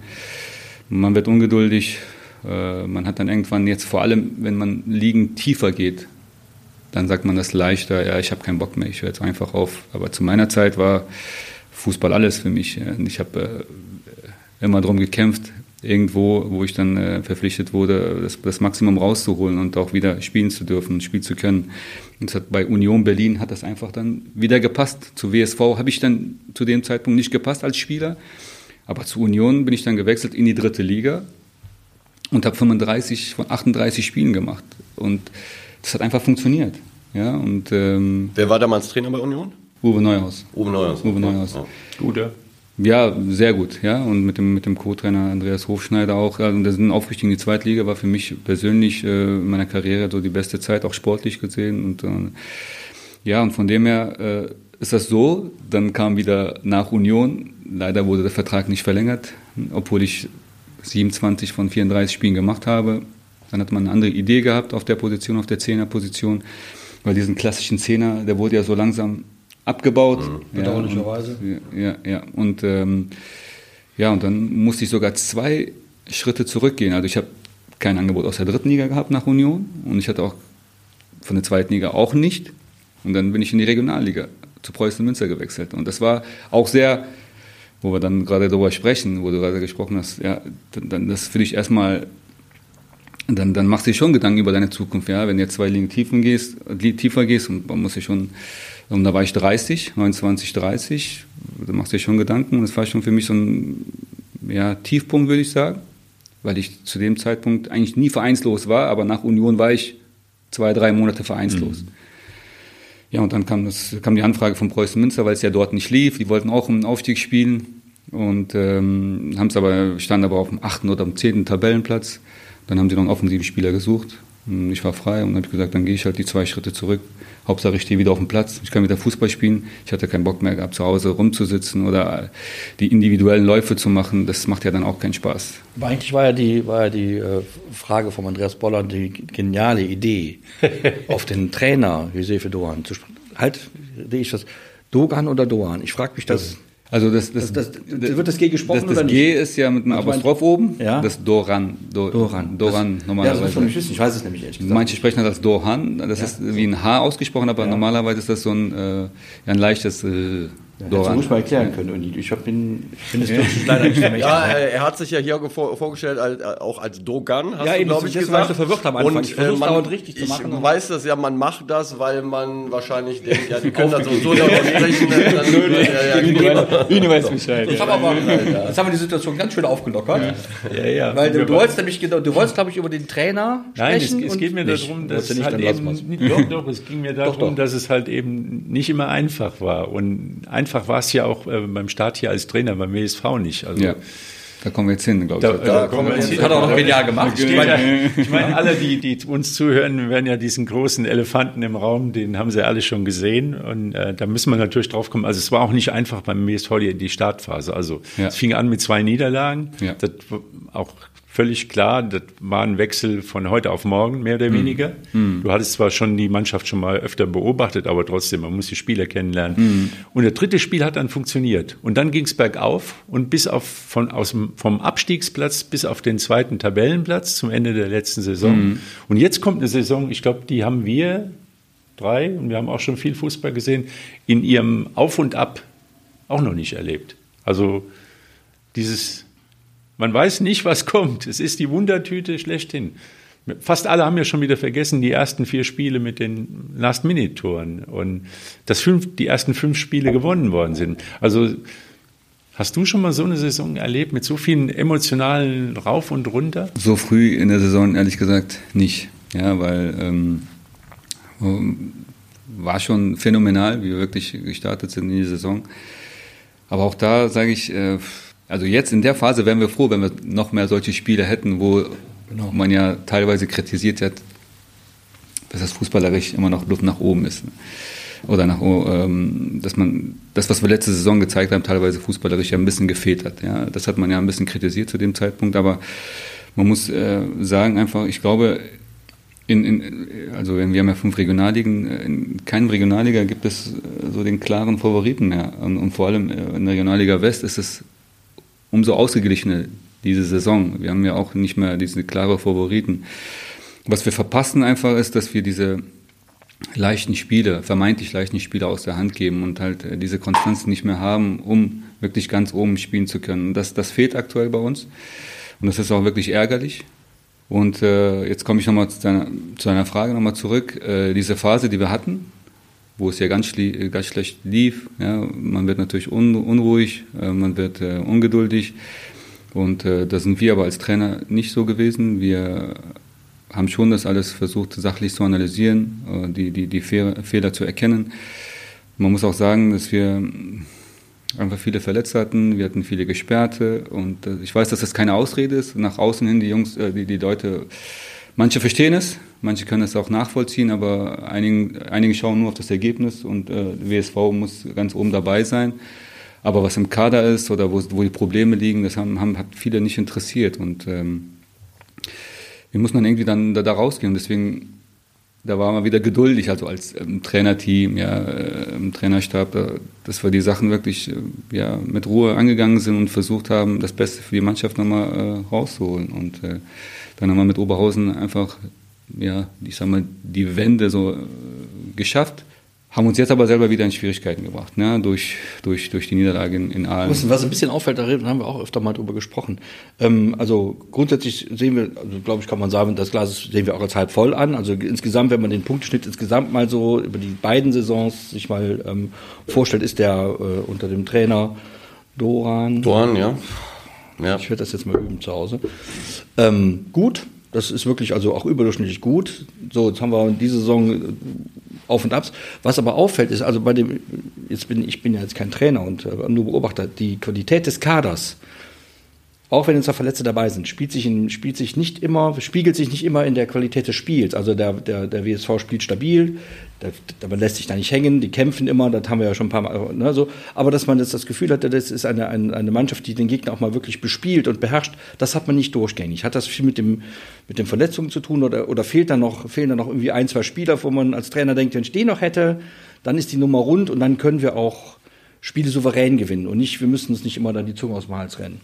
D: Man wird ungeduldig. Äh, man hat dann irgendwann jetzt vor allem, wenn man liegend tiefer geht, dann sagt man das leichter, ja, ich habe keinen Bock mehr, ich höre jetzt einfach auf. Aber zu meiner Zeit war Fußball alles für mich. Ich habe äh, immer darum gekämpft, irgendwo, wo ich dann äh, verpflichtet wurde, das, das, Maximum rauszuholen und auch wieder spielen zu dürfen, spielen zu können. Und hat, bei Union Berlin hat das einfach dann wieder gepasst. Zu WSV habe ich dann zu dem Zeitpunkt nicht gepasst als Spieler. Aber zu Union bin ich dann gewechselt in die dritte Liga und habe 35 von 38 Spielen gemacht. Und das hat einfach funktioniert. Ja, und, ähm,
C: Wer war damals Trainer bei Union?
D: Uwe Neuhaus.
C: Uwe Neuhaus.
D: Uwe Neuhaus. Ja. Gut, ja. Ja, sehr gut, ja. Und mit dem, mit dem Co-Trainer Andreas Hofschneider auch. Also der sind Aufrichtung in die Zweitliga war für mich persönlich äh, in meiner Karriere so die beste Zeit, auch sportlich gesehen. Und äh, ja, und von dem her äh, ist das so. Dann kam wieder nach Union. Leider wurde der Vertrag nicht verlängert, obwohl ich 27 von 34 Spielen gemacht habe. Dann hat man eine andere Idee gehabt auf der Position, auf der Zehnerposition, weil diesen klassischen Zehner, der wurde ja so langsam abgebaut. Mhm.
B: Bedauerlicherweise.
D: Ja, ja, ja. Und, ähm, ja, und dann musste ich sogar zwei Schritte zurückgehen. Also ich habe kein Angebot aus der dritten Liga gehabt nach Union und ich hatte auch von der zweiten Liga auch nicht. Und dann bin ich in die Regionalliga zu Preußen Münster gewechselt. Und das war auch sehr, wo wir dann gerade darüber sprechen, wo du gerade gesprochen hast, ja, dann das für dich erstmal dann, dann machst du dir schon Gedanken über deine Zukunft. Ja? Wenn du jetzt zwei Ligen tiefen gehst, tiefer gehst, und man muss sich schon, und da war ich 30, 29, 30, da machst du dir schon Gedanken. Und das war schon für mich so ein ja, Tiefpunkt, würde ich sagen, weil ich zu dem Zeitpunkt eigentlich nie vereinslos war, aber nach Union war ich zwei, drei Monate vereinslos. Mhm. Ja, und dann kam, das, kam die Anfrage von Preußen Münster, weil es ja dort nicht lief. Die wollten auch um Aufstieg spielen und ähm, haben es aber, standen aber auf dem achten oder am zehnten Tabellenplatz. Dann haben sie noch einen offensiven Spieler gesucht. Ich war frei und habe gesagt, dann gehe ich halt die zwei Schritte zurück. Hauptsache ich stehe wieder auf dem Platz. Ich kann wieder Fußball spielen. Ich hatte keinen Bock mehr gehabt, zu Hause rumzusitzen oder die individuellen Läufe zu machen. Das macht ja dann auch keinen Spaß.
B: Aber eigentlich war ja die, war ja die äh, Frage von Andreas Boller die geniale Idee, auf den Trainer Josefe Dohan zu sprechen. Halt, sehe ich das. Dogan oder Dohan? Ich frage mich das.
D: Also das, das,
B: das, das, wird das G gesprochen
D: das, das oder nicht? G ist ja mit einem Apostroph oben. Ja. Das Doran.
B: Do, Doran.
D: Doran normalerweise. Ja, das
B: muss ich wissen. Ich weiß es nämlich ehrlich
D: gesagt. Manche sprechen das als Dohan. Das ja. ist wie ein H ausgesprochen, aber normalerweise ist das so ein, äh, ein leichtes. Äh,
B: Ja, das muss man erklären können. Und ich bin, ich finde es leider nicht
C: mehr Ja, er, er, hat sich ja hier vorgestellt als, auch als Dogan,
B: hast ja, du, glaube ich, gesagt.
C: so
B: verwirrt
C: am Anfang. Und ich äh, man, richtig zu machen. Ich weiß das ja, man macht das, weil man wahrscheinlich denkt, ja, die können dann sowieso darüber sprechen.
B: Ihnen weiß Bescheid. Jetzt haben wir die Situation ganz schön aufgelockert. Ja, ja. Weil du, du wolltest nämlich, genau, du wolltest, glaube ich, über den Trainer sprechen.
A: Nein, es, es geht mir darum, dass es halt eben, doch, doch, es ging mir darum, dass es halt eben nicht immer einfach war. Und einfach war es ja auch äh, beim Start hier als Trainer beim WSV nicht. Also, ja.
D: Da kommen wir jetzt hin, glaube ich.
B: Da, da kommen wir jetzt hin. Hat auch noch genial gemacht.
A: Ich meine, ich meine, alle, die, die uns zuhören, werden ja diesen großen Elefanten im Raum, den haben sie alle schon gesehen. Und äh, da müssen wir natürlich drauf kommen. Also es war auch nicht einfach beim WSV die, die Startphase. Also ja. es fing an mit zwei Niederlagen. Ja. Das auch völlig klar, das war ein Wechsel von heute auf morgen, mehr oder hm. weniger. Mm. Du hattest zwar schon die Mannschaft schon mal öfter beobachtet, aber trotzdem, man muss die Spieler kennenlernen. Mm. Und das dritte Spiel hat dann funktioniert. Und dann ging es bergauf und bis auf von, aus vom Abstiegsplatz bis auf den zweiten Tabellenplatz zum Ende der letzten Saison. Mm. Und jetzt kommt eine Saison, ich glaube, die haben wir drei, und wir haben auch schon viel Fußball gesehen, in ihrem Auf und Ab auch noch nicht erlebt. Also dieses man weiß nicht, was kommt. Es ist die Wundertüte schlechthin. Fast alle haben ja schon wieder vergessen die ersten vier Spiele mit den Last-Minute-Toren und dass fünf, die ersten fünf Spiele gewonnen worden sind. Also hast du schon mal so eine Saison erlebt mit so vielen emotionalen Rauf und Runter?
D: So früh in der Saison ehrlich gesagt nicht. Ja, weil ähm, war schon phänomenal, wie wir wirklich gestartet sind in die Saison. Aber auch da sage ich, äh, also jetzt in der Phase wären wir froh, wenn wir noch mehr solche Spiele hätten, wo genau. man ja teilweise kritisiert hat, dass das fußballerisch immer noch Luft nach oben ist. Oder nach, ähm, dass man das, was wir letzte Saison gezeigt haben, teilweise fußballerisch ja ein bisschen gefehlt hat. Ja, das hat man ja ein bisschen kritisiert zu dem Zeitpunkt, aber man muss äh, sagen einfach, ich glaube, in, in, also wir haben ja fünf Regionalligen, in keinem Regionalliga gibt es äh, so den klaren Favoriten mehr. Und, und vor allem in der Regionalliga West ist es umso ausgeglichener diese Saison. Wir haben ja auch nicht mehr diese klare Favoriten. Was wir verpassen einfach ist, dass wir diese leichten Spiele, vermeintlich leichten Spiele aus der Hand geben und halt äh, diese Konstanz nicht mehr haben, um wirklich ganz oben spielen zu können. Das, das fehlt aktuell bei uns und das ist auch wirklich ärgerlich. Und äh, jetzt komme ich nochmal zu deiner, zu deiner Frage nochmal zurück. Äh, diese Phase, die wir hatten, wo es ja ganz, ganz schlecht lief. Ja, man wird natürlich un, unruhig, äh, man wird äh, ungeduldig. Und äh, da sind wir aber als Trainer nicht so gewesen. Wir haben schon das alles versucht, sachlich zu analysieren, äh, die, die, die Fehler zu erkennen. Man muss auch sagen, dass wir einfach viele Verletzte hatten, wir hatten viele Gesperrte und äh, ich weiß, dass das keine Ausrede ist. Nach außen hin, die Jungs, äh, die, die Leute Manche verstehen es, manche können es auch nachvollziehen, aber einigen, einige schauen nur auf das Ergebnis und äh, WSV muss ganz oben dabei sein. Aber was im Kader ist oder wo, wo die Probleme liegen, das haben, haben, hat viele nicht interessiert. Und ähm, wie muss man irgendwie dann da, da rausgehen? Und deswegen, da war man wieder geduldig, also als ähm, Trainerteam, ja, äh, im Trainerstab, da, dass wir die Sachen wirklich äh, ja, mit Ruhe angegangen sind und versucht haben, das Beste für die Mannschaft nochmal äh, rauszuholen. Und äh, dann haben wir mit Oberhausen einfach, ja, ich sag mal, die Wende so äh, geschafft. Haben uns jetzt aber selber wieder in Schwierigkeiten gebracht, ne? durch, durch, durch die Niederlage in, in Aalen.
B: Was ein bisschen auffällt, da haben wir auch öfter mal drüber gesprochen. Ähm, also grundsätzlich sehen wir, also glaube ich, kann man sagen, das Glas sehen wir auch als halb voll an. Also insgesamt, wenn man den Punkteschnitt insgesamt mal so über die beiden Saisons sich mal ähm, vorstellt, ist der äh, unter dem Trainer Doran.
C: Doran, ja.
B: Ja. Ich werde das jetzt mal üben zu Hause. Ähm, gut, das ist wirklich also auch überdurchschnittlich gut. So, jetzt haben wir diese Saison äh, Auf und Abs. Was aber auffällt, ist also bei dem, jetzt bin ich bin ja jetzt kein Trainer und äh, nur Beobachter, die Qualität des Kaders auch wenn jetzt da Verletzte dabei sind, spielt sich, in, spielt sich nicht immer, spiegelt sich nicht immer in der Qualität des Spiels. Also der, der, der WSV spielt stabil, man lässt sich da nicht hängen, die kämpfen immer, das haben wir ja schon ein paar Mal, ne, so. Aber dass man jetzt das Gefühl hat, das ist eine, eine, eine Mannschaft, die den Gegner auch mal wirklich bespielt und beherrscht, das hat man nicht durchgängig. Hat das viel mit dem, mit den Verletzungen zu tun oder, oder fehlt da noch, fehlen da noch irgendwie ein, zwei Spieler, wo man als Trainer denkt, wenn ich den noch hätte, dann ist die Nummer rund und dann können wir auch Spiele souverän gewinnen und nicht, wir müssen uns nicht immer dann die Zunge aus dem Hals rennen.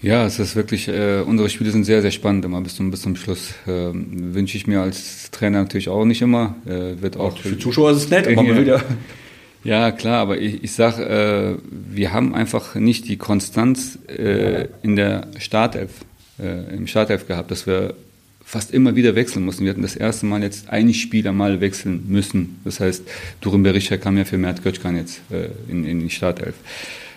D: Ja, es ist wirklich, äh, unsere Spiele sind sehr, sehr spannend immer bis zum, bis zum Schluss. Äh, Wünsche ich mir als Trainer natürlich auch nicht immer. Äh, wird auch
B: für Zuschauer ist es nett, aber ja. wieder.
D: Ja, klar, aber ich, ich sag, äh, wir haben einfach nicht die Konstanz äh, in der Startelf, äh, im Startelf gehabt, dass wir fast immer wieder wechseln mussten. Wir hatten das erste Mal jetzt ein Spieler mal wechseln müssen. Das heißt, Durin Berisha kam ja für Mert Götschkan jetzt äh, in, in die Startelf.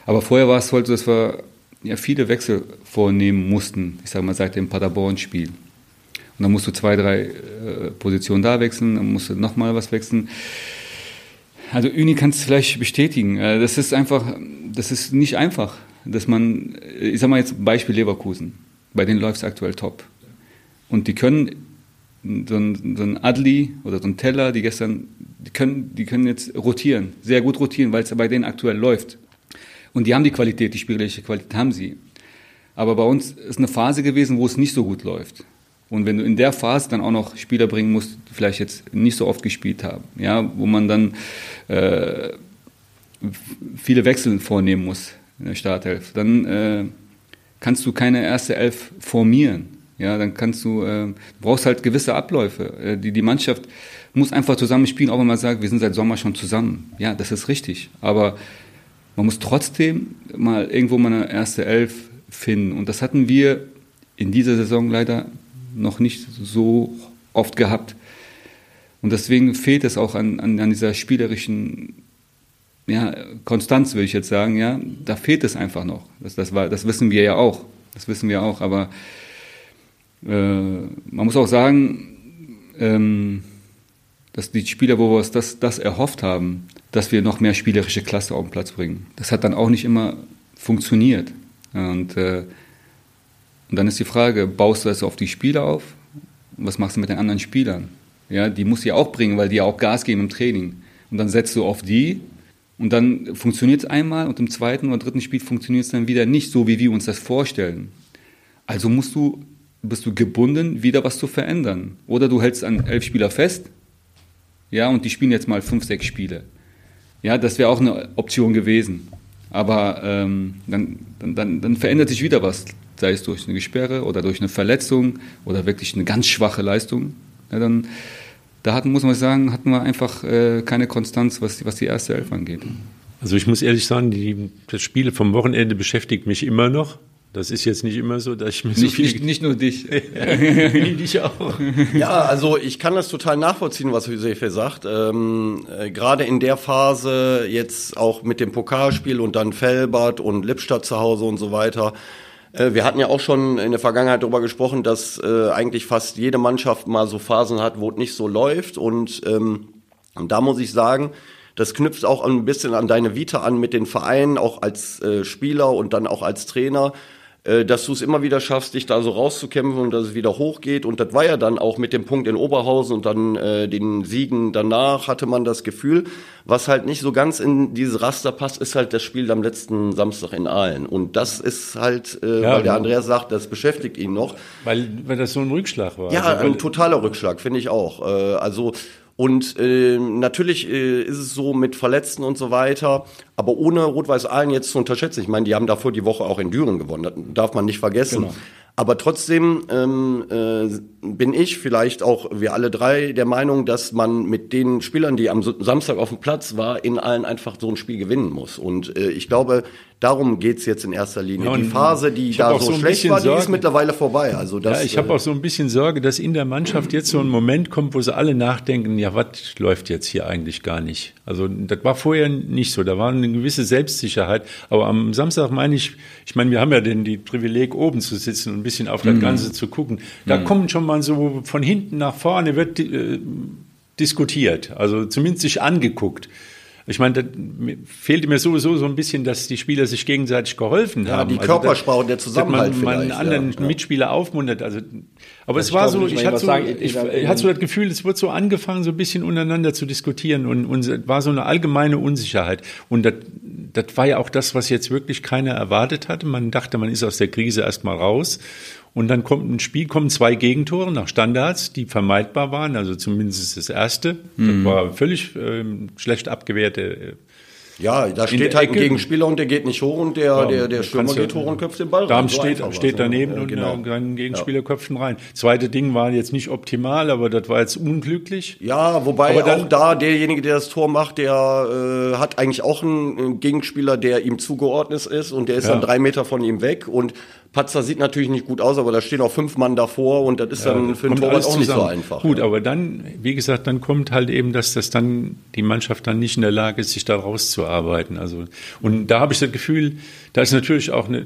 D: Aber vorher war es so, dass wir ja, viele Wechsel vornehmen mussten, ich sage mal seit dem Paderborn-Spiel. Und dann musst du zwei, drei äh, Positionen da wechseln, dann musst du nochmal was wechseln. Also Uni kann es vielleicht bestätigen. Äh, das ist einfach, das ist nicht einfach, dass man, ich sage mal jetzt Beispiel Leverkusen, bei denen läuft es aktuell top. Und die können, so ein, so ein Adli oder so ein Teller, die gestern, die können, die können jetzt rotieren, sehr gut rotieren, weil es bei denen aktuell läuft. Und die haben die Qualität, die spielerische Qualität haben sie. Aber bei uns ist eine Phase gewesen, wo es nicht so gut läuft. Und wenn du in der Phase dann auch noch Spieler bringen musst, die vielleicht jetzt nicht so oft gespielt haben, ja, wo man dann äh, viele Wechsel vornehmen muss in der Startelf, dann äh, kannst du keine erste Elf formieren. Ja, dann kannst du, äh, brauchst halt gewisse Abläufe. Äh, die, die Mannschaft muss einfach zusammen spielen, auch wenn man sagt, wir sind seit Sommer schon zusammen. Ja, das ist richtig. Aber man muss trotzdem mal irgendwo mal eine erste Elf finden. Und das hatten wir in dieser Saison leider noch nicht so oft gehabt. Und deswegen fehlt es auch an, an, an dieser spielerischen ja, Konstanz, würde ich jetzt sagen. Ja, da fehlt es einfach noch. Das, das, war, das wissen wir ja auch. Das wissen wir auch. Aber äh, man muss auch sagen, ähm, dass die Spieler, wo wir uns das, das erhofft haben, dass wir noch mehr spielerische Klasse auf den Platz bringen. Das hat dann auch nicht immer funktioniert. Und, äh, und dann ist die Frage, baust du das auf die Spieler auf? Was machst du mit den anderen Spielern? Ja, die musst du ja auch bringen, weil die ja auch Gas geben im Training. Und dann setzt du auf die und dann funktioniert es einmal und im zweiten oder dritten Spiel funktioniert es dann wieder nicht so, wie wir uns das vorstellen. Also musst du, bist du gebunden, wieder was zu verändern. Oder du hältst an elf Spieler fest, ja, und die spielen jetzt mal fünf, sechs Spiele. Ja, das wäre auch eine Option gewesen. Aber ähm, dann, dann, dann, verändert sich wieder was, sei es durch eine Gesperre oder durch eine Verletzung oder wirklich eine ganz schwache Leistung. Ja, dann, da hatten, muss man sagen, hatten wir einfach äh, keine Konstanz, was, was die erste Elf angeht.
A: Also ich muss ehrlich sagen, die, das Spiel vom Wochenende beschäftigt mich immer noch. Das ist jetzt nicht immer so, dass ich mir
D: nicht,
A: so viel...
D: Nicht, nicht nur dich.
C: dich auch. Ja, also ich kann das total nachvollziehen, was Josefe sagt. Ähm, äh, Gerade in der Phase, jetzt auch mit dem Pokalspiel und dann Felbert und Lippstadt zu Hause und so weiter. Äh, wir hatten ja auch schon in der Vergangenheit darüber gesprochen, dass äh, eigentlich fast jede Mannschaft mal so Phasen hat, wo es nicht so läuft. Und, ähm, und da muss ich sagen, das knüpft auch ein bisschen an deine Vita an mit den Vereinen, auch als äh, Spieler und dann auch als Trainer äh, dass du es immer wieder schaffst, dich da so rauszukämpfen und dass es wieder hochgeht. Und das war ja dann auch mit dem Punkt in Oberhausen und dann äh, den Siegen danach hatte man das Gefühl, was halt nicht so ganz in dieses Raster passt, ist halt das Spiel am letzten Samstag in Aalen. Und das ist halt, äh, ja, weil der Andreas sagt, das beschäftigt ihn noch.
A: Weil, weil das so ein Rückschlag war.
C: Ja, also, ein totaler Rückschlag, finde ich auch. Äh, also und äh, natürlich äh, ist es so mit Verletzten und so weiter, aber ohne Rot-Weiß Aalen jetzt zu unterschätzen. Ich meine, die haben davor die Woche auch in Düren gewonnen, das darf man nicht vergessen. Genau. Aber trotzdem ähm, äh, bin ich vielleicht auch wir alle drei der Meinung, dass man mit den Spielern, die am Samstag auf dem Platz war, in allen einfach so ein Spiel gewinnen muss. Und äh, ich glaube, darum geht's jetzt in erster Linie. Ja, die Phase, die da so, so schlecht war, Sorge. die ist mittlerweile vorbei. Also das,
A: ja, ich habe äh, auch so ein bisschen Sorge, dass in der Mannschaft jetzt so ein Moment kommt, wo sie alle nachdenken, ja, was läuft jetzt hier eigentlich gar nicht. Also das war vorher nicht so. Da war eine gewisse Selbstsicherheit. Aber am Samstag meine ich, ich meine, wir haben ja den die Privileg, oben zu sitzen und ein bisschen auf das mhm. Ganze zu gucken. Da mhm. kommen schon mal so von hinten nach vorne wird äh, diskutiert, also zumindest sich angeguckt. Ich meine, da fehlte mir sowieso so ein bisschen, dass die Spieler sich gegenseitig geholfen ja, haben.
C: Die also Körpersprache und der Zusammenhalt
A: man, man einen anderen ja, Mitspieler aufmuntert. Also, aber also es war so, ich hatte so, sagen, ich, ich hatte so das Gefühl, es wird so angefangen, so ein bisschen untereinander zu diskutieren und, und es war so eine allgemeine Unsicherheit. Und das, das war ja auch das, was jetzt wirklich keiner erwartet hatte. Man dachte, man ist aus der Krise erstmal raus und dann kommt ein Spiel, kommen zwei Gegentore nach Standards, die vermeidbar waren, also zumindest das erste. Mhm. Das war völlig äh, schlecht abgewehrte äh,
C: Ja, da steht halt ein Gegenspieler und der geht nicht hoch und der, ja, der, der Stürmer geht hoch und köpft den Ball
A: rein. Da steht, so steht daneben ja, genau. und ein Gegenspieler ja. köpft ihn rein. Zweite Ding war jetzt nicht optimal, aber das war jetzt unglücklich.
C: Ja, wobei aber auch da derjenige, der das Tor macht, der äh, hat eigentlich auch einen Gegenspieler, der ihm zugeordnet ist und der ist dann drei Meter von ihm weg und Patzer sieht natürlich nicht gut aus, aber da stehen auch fünf Mann davor und das ist ja, dann für einen Torwart auch nicht so einfach.
A: Gut, ja. aber dann, wie gesagt, dann kommt halt eben, dass das dann die Mannschaft dann nicht in der Lage ist, sich da rauszuarbeiten. Also und da habe ich das Gefühl, da ist natürlich auch eine,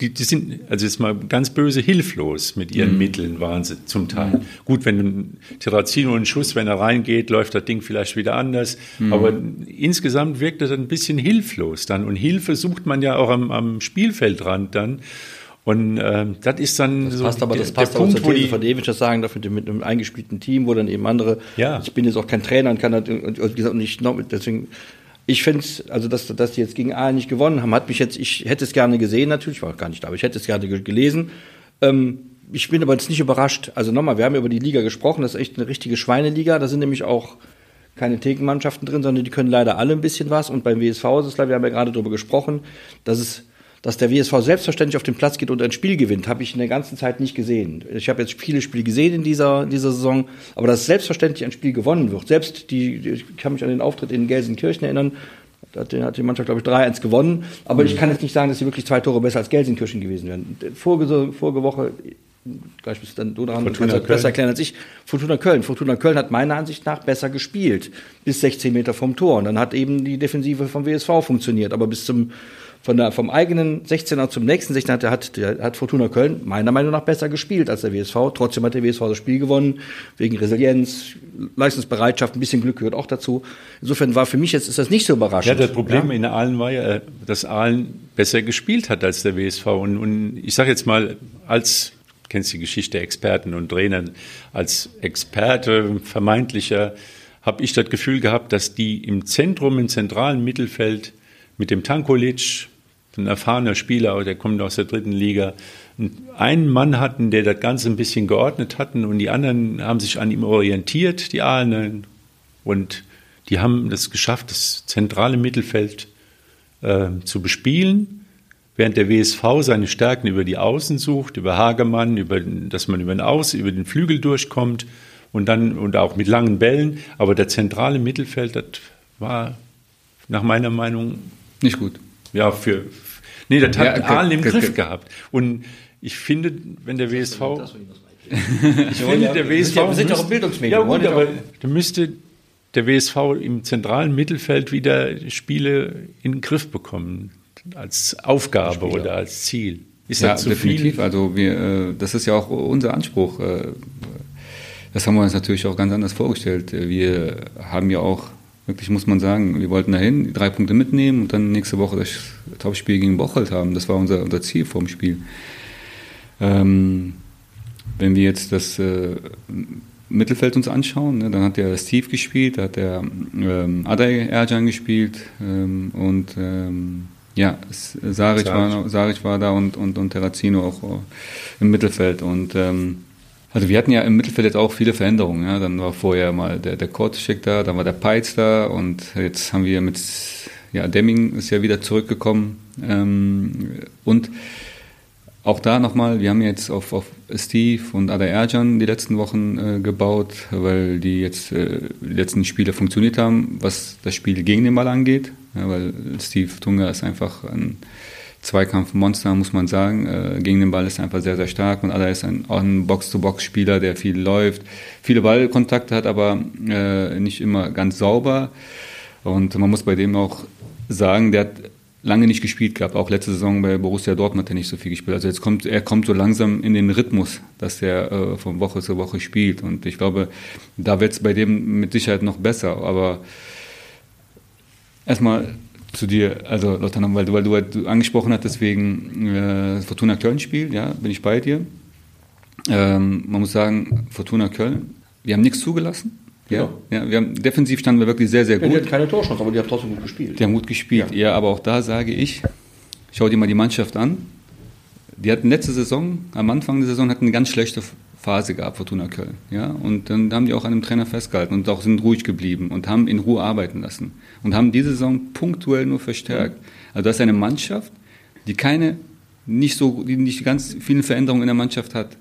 A: die, die sind, also jetzt mal ganz böse, hilflos mit ihren mhm. Mitteln waren sie zum Teil. Mhm. Gut, wenn ein Terrazino einen Schuss, wenn er reingeht, läuft das Ding vielleicht wieder anders. Mhm. Aber insgesamt wirkt das ein bisschen hilflos dann. Und Hilfe sucht man ja auch am, am Spielfeldrand dann. Und äh, das ist dann
B: das so passt aber, das der, passt der Punkt, zur These von David das sagen dafür mit einem eingespielten Team, wo dann eben andere. Ja. Ich bin jetzt auch kein Trainer und kann das, und, und, und nicht noch, deswegen ich finde also dass, dass die jetzt gegen Aalen nicht gewonnen haben, hat mich jetzt, ich hätte es gerne gesehen natürlich, war gar nicht da, aber ich hätte es gerne gelesen. Ähm, ich bin aber jetzt nicht überrascht. Also nochmal, wir haben über die Liga gesprochen, das ist echt eine richtige Schweineliga. Da sind nämlich auch keine Thekenmannschaften drin, sondern die können leider alle ein bisschen was. Und beim WSV ist es, wir haben ja gerade darüber gesprochen, dass es dass der WSV selbstverständlich auf den Platz geht und ein Spiel gewinnt, habe ich in der ganzen Zeit nicht gesehen. Ich habe jetzt viele Spiele gesehen in dieser, dieser Saison, aber dass selbstverständlich ein Spiel gewonnen wird. Selbst die, ich kann mich an den Auftritt in Gelsenkirchen erinnern, da hat, die Mannschaft, glaube ich, 3-1 gewonnen. Aber mhm. ich kann jetzt nicht sagen, dass sie wirklich zwei Tore besser als Gelsenkirchen gewesen wären. Vorige, vorige Woche, gleich bist dann du Fortuna kannst besser erklären als ich, Fortuna Köln. Fortuna Köln hat meiner Ansicht nach besser gespielt. Bis 16 Meter vom Tor. Und dann hat eben die Defensive vom WSV funktioniert. Aber bis zum von der, vom eigenen 16er zum nächsten 16er hat, hat, hat Fortuna Köln meiner Meinung nach besser gespielt als der WSV. Trotzdem hat der WSV das Spiel gewonnen, wegen Resilienz, Leistungsbereitschaft, ein bisschen Glück gehört auch dazu. Insofern war für mich jetzt ist das nicht so überraschend.
A: Ja, das Problem ja. in Aalen war ja, dass Aalen besser gespielt hat als der WSV. Und, und ich sage jetzt mal, als kennst die Geschichte Experten und Trainern, als Experte vermeintlicher habe ich das Gefühl gehabt, dass die im Zentrum, im zentralen Mittelfeld mit dem Tankulic, ein erfahrener Spieler, der kommt aus der dritten Liga, einen Mann hatten, der das Ganze ein bisschen geordnet hatten und die anderen haben sich an ihm orientiert, die Ahlen. Und die haben es geschafft, das zentrale Mittelfeld äh, zu bespielen, während der WSV seine Stärken über die Außen sucht, über Hagemann, über, dass man über den Außen, über den Flügel durchkommt und dann und auch mit langen Bällen. Aber der zentrale Mittelfeld, das war nach meiner Meinung
B: nicht gut.
A: Ja, für, Nee, das hat ja, okay, Aalen im okay, Griff okay. gehabt. Und ich finde, wenn der WSV. ich finde, der WSV. Wir sind ja auch Bildungsmedium. Ja, gut, aber da müsste der WSV im zentralen Mittelfeld wieder Spiele in den Griff bekommen. Als Aufgabe oder als Ziel.
D: Ist ja, zu definitiv. Viel? Also wir, äh, das ist ja auch unser Anspruch. Äh, das haben wir uns natürlich auch ganz anders vorgestellt. Wir haben ja auch Wirklich muss man sagen, wir wollten dahin, drei Punkte mitnehmen und dann nächste Woche das Topspiel gegen Bocholt haben. Das war unser, unser Ziel vor dem Spiel. Ähm, wenn wir jetzt das äh, Mittelfeld uns anschauen, ne, dann hat der Steve gespielt, da hat der ähm, Adai Erjan gespielt ähm, und ähm, ja, Saric war, Saric war da und, und, und Terrazino auch äh, im Mittelfeld und ähm, also wir hatten ja im Mittelfeld jetzt auch viele Veränderungen. Ja. Dann war vorher mal der, der Korteschek da, dann war der Peitz da und jetzt haben wir mit, ja, Demming ist ja wieder zurückgekommen. Ähm, und auch da nochmal, wir haben jetzt auf, auf Steve und Ada Erjan die letzten Wochen äh, gebaut, weil die jetzt äh, die letzten Spiele funktioniert haben, was das Spiel gegen den Ball angeht. Ja, weil Steve Tunga ist einfach ein Zweikampfmonster, muss man sagen. Äh, gegen den Ball ist er einfach sehr, sehr stark und Ada ist ein, auch ein Box-to-Box-Spieler, der viel läuft, viele Ballkontakte hat, aber äh, nicht immer ganz sauber. Und man muss bei dem auch sagen, der hat lange nicht gespielt gehabt. Auch letzte Saison bei Borussia Dortmund hat er nicht so viel gespielt. Also jetzt kommt er kommt so langsam in den Rhythmus, dass er äh, von Woche zu Woche spielt. Und ich glaube, da wird es bei dem mit Sicherheit noch besser. Aber erstmal zu dir, also Lothar, weil du, weil du, halt angesprochen hast, deswegen äh, Fortuna Köln spielt, ja, bin ich bei dir. Ähm, man muss sagen, Fortuna Köln, wir haben nichts zugelassen. Ja, ja, wir haben, defensiv standen wir wirklich sehr, sehr gut. Ja,
B: die hatten keine Torchance, aber die haben trotzdem gut gespielt.
D: Die haben gut gespielt, ja. ja, aber auch da sage ich, schau dir mal die Mannschaft an. Die hatten letzte Saison, am Anfang der Saison, hatten eine ganz schlechte Phase gab, Fortuna Köln. Ja? Und dann haben die auch an dem Trainer festgehalten und auch sind ruhig geblieben und haben in Ruhe arbeiten lassen. Und haben diese Saison punktuell nur verstärkt. Also das ist eine Mannschaft, die keine, nicht so, die nicht ganz viele Veränderungen in der Mannschaft hat.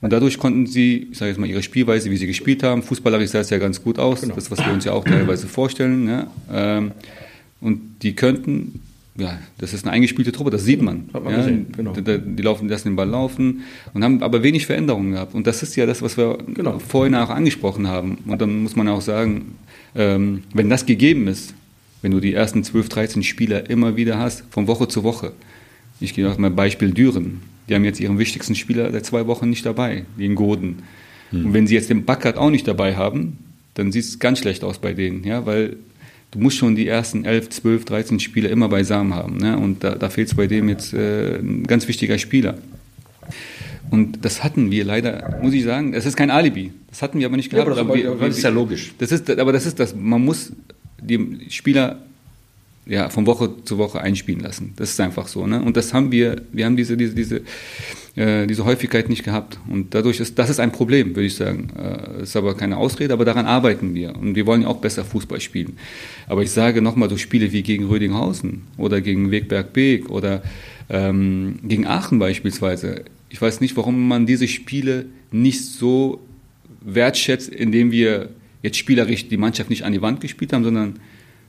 D: Und dadurch konnten sie, ich sage jetzt mal, ihre Spielweise, wie sie gespielt haben, fußballerisch sah es ja ganz gut aus, genau. das, was wir uns ja auch teilweise vorstellen. Ja? Ähm, und die könnten ja, das ist eine eingespielte Truppe, das sieht man. Hat man ja, gesehen, genau. Die, die, laufen, lassen den Ball laufen und haben aber wenig Veränderungen gehabt. Und das ist ja das, was wir genau. vorhin auch angesprochen haben. Und dann muss man auch sagen, ähm, wenn das gegeben ist, wenn du die ersten 12, 13 Spieler immer wieder hast, von Woche zu Woche. Ich gehe auf mein Beispiel Düren. Die haben jetzt ihren wichtigsten Spieler seit zwei Wochen nicht dabei, den Goden. Hm. Und wenn sie jetzt den Backert auch nicht dabei haben, dann sieht es ganz schlecht aus bei denen, ja, weil du musst schon die ersten 11, 12, 13 Spiele immer beisammen haben. Ne? Und da, da fehlt es bei dem jetzt äh, ein ganz wichtiger Spieler. Und das hatten wir leider, muss ich sagen, das ist kein Alibi. Das hatten wir aber nicht gehabt. Ja, aber
B: das, aber, wir, das ist ja logisch.
D: Das ist, aber das ist das, man muss die Spieler ja, von Woche zu Woche einspielen lassen. Das ist einfach so. Ne? Und das haben wir, wir haben diese, diese, diese, äh, diese Häufigkeit nicht gehabt. Und dadurch ist, das ist ein Problem, würde ich sagen. Äh, ist aber keine Ausrede, aber daran arbeiten wir. Und wir wollen ja auch besser Fußball spielen. Aber ich sage nochmal, so Spiele wie gegen Rödinghausen oder gegen Wegberg Beek oder ähm, gegen Aachen beispielsweise. Ich weiß nicht, warum man diese Spiele nicht so wertschätzt, indem wir jetzt spielerisch die Mannschaft nicht an die Wand gespielt haben, sondern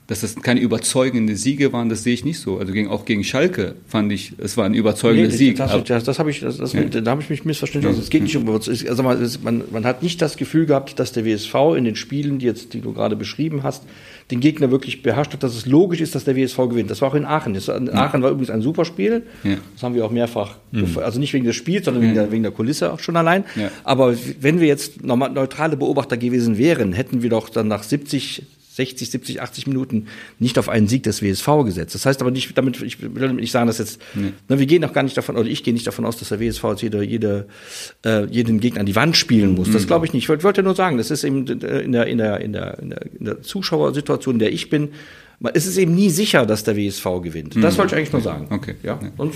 D: dass das keine überzeugenden Siege waren, das sehe ich nicht so. Also gegen, auch gegen Schalke fand ich, es war ein überzeugender nee, Sieg.
B: Das, das, das habe ich, das, das, ja. da habe ich mich missverstanden. Also es geht nicht um, also man, man hat nicht das Gefühl gehabt, dass der WSV in den Spielen, die jetzt, die du gerade beschrieben hast, den Gegner wirklich beherrscht hat, dass es logisch ist, dass der WSV gewinnt. Das war auch in Aachen. Das, in Aachen war übrigens ein super Spiel. Ja. Das haben wir auch mehrfach, mhm. also nicht wegen des Spiels, sondern wegen, der, wegen der Kulisse auch schon allein. Aber wenn wir jetzt neutrale Beobachter gewesen wären, hätten wir doch dann nach 70, 60, 70, 80 Minuten nicht auf einen Sieg des WSV gesetzt. Das heißt aber nicht, damit, ich will nicht sagen, dass jetzt, nee. ne, wir gehen auch gar nicht davon, oder ich gehe nicht davon aus, dass der WSV jetzt jede, jede, äh, jeden Gegner an die Wand spielen muss. Mhm. Das glaube ich nicht. Ich wollte wollt nur sagen, das ist eben äh, in der, in der, in der, in der, in der Zuschauersituation, in der ich bin, es ist eben nie sicher, dass der WSV gewinnt. Das mhm. wollte ich eigentlich nur sagen.
D: Okay. Ja.
B: Und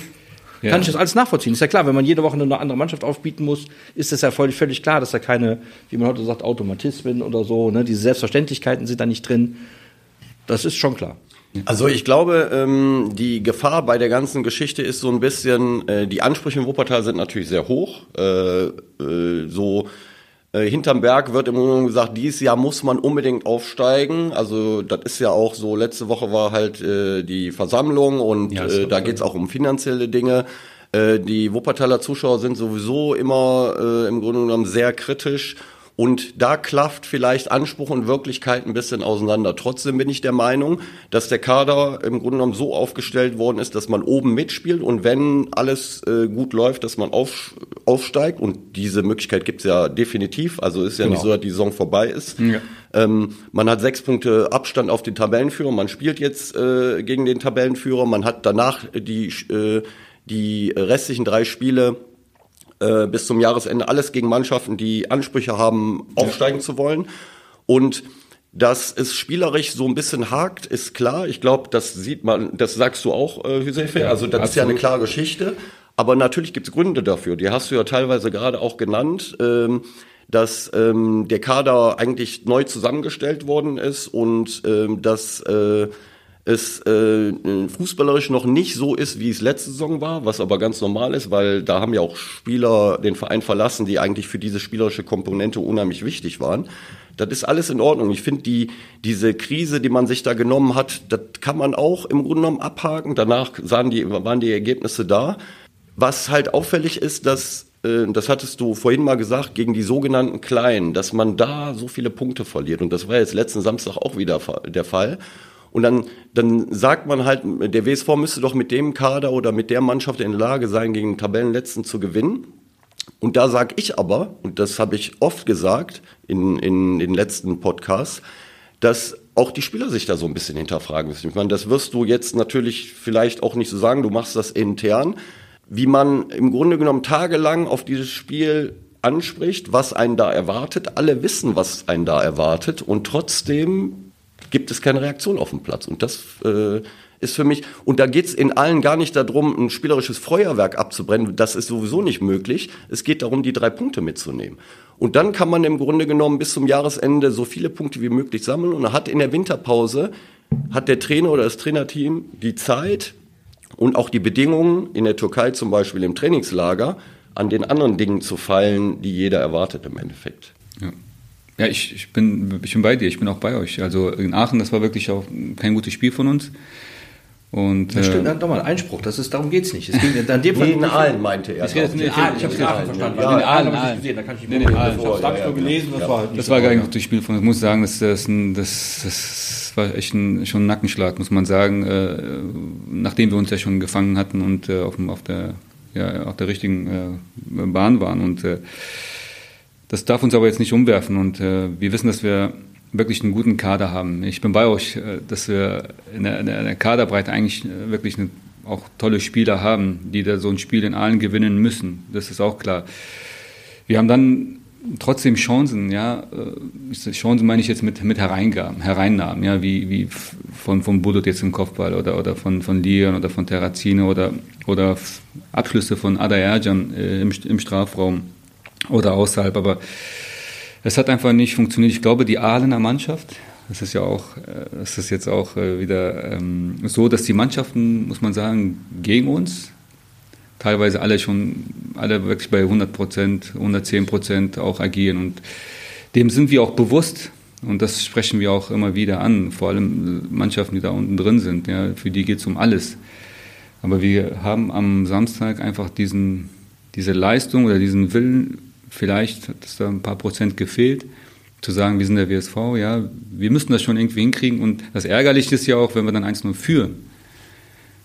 B: ja. kann ich das alles nachvollziehen. Ist ja klar, wenn man jede Woche eine andere Mannschaft aufbieten muss, ist es ja völlig, völlig klar, dass da keine, wie man heute sagt, Automatismen oder so, ne, diese Selbstverständlichkeiten sind da nicht drin. Das ist schon klar.
C: Also ich glaube, ähm, die Gefahr bei der ganzen Geschichte ist so ein bisschen, äh, die Ansprüche im Wuppertal sind natürlich sehr hoch. Äh, äh, so äh, hinterm Berg wird im Grunde gesagt, dieses Jahr muss man unbedingt aufsteigen. Also das ist ja auch so, letzte Woche war halt äh, die Versammlung und ja, äh, da geht's auch um finanzielle Dinge. Äh, die Wuppertaler Zuschauer sind sowieso immer äh, im Grunde genommen sehr kritisch und da klafft vielleicht Anspruch und Wirklichkeit ein bisschen auseinander. Trotzdem bin ich der Meinung, dass der Kader im Grunde genommen so aufgestellt worden ist, dass man oben mitspielt und wenn alles äh, gut läuft, dass man auf, aufsteigt. Und diese Möglichkeit gibt es ja definitiv. Also ist ja genau. nicht so, dass die Saison vorbei ist. Ja. Ähm, man hat sechs Punkte Abstand auf den Tabellenführer. Man spielt jetzt äh, gegen den Tabellenführer. Man hat danach die, äh, die restlichen drei Spiele äh, bis zum Jahresende alles gegen Mannschaften, die Ansprüche haben, aufsteigen ja. zu wollen. Und dass es spielerisch so ein bisschen hakt, ist klar. Ich glaube, das sieht man, das sagst du auch, äh, Josefe. Ja, also das absolut. ist ja eine klare Geschichte. Aber natürlich gibt es Gründe dafür. Die hast du ja teilweise gerade auch genannt. Ähm, dass ähm, der Kader eigentlich neu zusammengestellt worden ist und ähm, dass äh, es äh, fußballerisch noch nicht so ist, wie es letzte Saison war, was aber ganz normal ist, weil da haben ja auch Spieler den Verein verlassen, die eigentlich für diese spielerische Komponente unheimlich wichtig waren. Das ist alles in Ordnung. Ich finde, die, diese Krise, die man sich da genommen hat, das kann man auch im Grunde genommen abhaken. Danach sahen die, waren die Ergebnisse da. Was halt auffällig ist, dass, äh, das hattest du vorhin mal gesagt, gegen die sogenannten Kleinen, dass man da so viele Punkte verliert. Und das war jetzt letzten Samstag auch wieder der Fall. Und dann, dann sagt man halt, der WSV müsste doch mit dem Kader oder mit der Mannschaft in der Lage sein, gegen den Tabellenletzten zu gewinnen. Und da sage ich aber, und das habe ich oft gesagt in, in den letzten Podcasts, dass auch die Spieler sich da so ein bisschen hinterfragen müssen. Ich meine, das wirst du jetzt natürlich vielleicht auch nicht so sagen, du machst das intern. Wie man im Grunde genommen tagelang auf dieses Spiel anspricht, was einen da erwartet. Alle wissen, was einen da erwartet und trotzdem gibt es keine Reaktion auf dem Platz. Und das äh, ist für mich, und da geht's in allen gar nicht darum, ein spielerisches Feuerwerk abzubrennen, das ist sowieso nicht möglich. Es geht darum, die drei Punkte mitzunehmen. Und dann kann man im Grunde genommen bis zum Jahresende so viele Punkte wie möglich sammeln und hat in der Winterpause, hat der Trainer oder das Trainerteam die Zeit und auch die Bedingungen in der Türkei zum Beispiel im Trainingslager an den anderen Dingen zu feilen, die jeder erwartet im Endeffekt.
D: Ja. Ja, ich, ich, bin, ich bin bei dir, ich bin auch bei euch. Also in Aachen, das war wirklich auch kein gutes Spiel von uns. Und,
B: das stimmt, äh, nochmal, Einspruch, das ist, darum geht es nicht. Es ging
C: in dem Fall in Aalen meinte er.
B: Ich, in ich habe es in Aachen verstanden. Ja, in Aalen habe ich gesehen, da kann ich nicht mehr Ich habe es nur gelesen,
D: das war halt Das war gar nicht das Spiel von, ich muss sagen, das, das, das, das war echt ein, schon ein Nackenschlag, muss man sagen, äh, nachdem wir uns ja schon gefangen hatten und äh, auf, auf, der, ja, auf der richtigen äh, Bahn waren. Und äh, das darf uns aber jetzt nicht umwerfen. Und äh, wir wissen, dass wir wirklich einen guten Kader haben. Ich bin bei euch, äh, dass wir in der, in der Kaderbreite eigentlich äh, wirklich eine, auch tolle Spieler haben, die da so ein Spiel in allen gewinnen müssen. Das ist auch klar. Wir haben dann trotzdem Chancen, ja, äh, Chancen meine ich jetzt mit, mit Hereingaben, Hereinnahmen, ja, wie, wie von, von Budot jetzt im Kopfball oder, oder von, von Lian oder von Terrazine oder, oder Abschlüsse von Ada Erjan äh, im, im Strafraum oder außerhalb, aber es hat einfach nicht funktioniert. Ich glaube, die Ahlener Mannschaft, das ist ja auch, das äh, ist jetzt auch äh, wieder ähm, so, dass die Mannschaften, muss man sagen, gegen uns teilweise alle schon, alle wirklich bei 100 Prozent, 110 Prozent auch agieren und dem sind wir auch bewusst und das sprechen wir auch immer wieder an, vor allem Mannschaften, die da unten drin sind, ja, für die geht es um alles. Aber wir haben am Samstag einfach diesen, diese Leistung oder diesen Willen vielleicht hat es da ein paar Prozent gefehlt, zu sagen, wir sind der WSV, ja, wir müssen das schon irgendwie hinkriegen. Und das Ärgerliche ist ja auch, wenn wir dann 1-0 führen,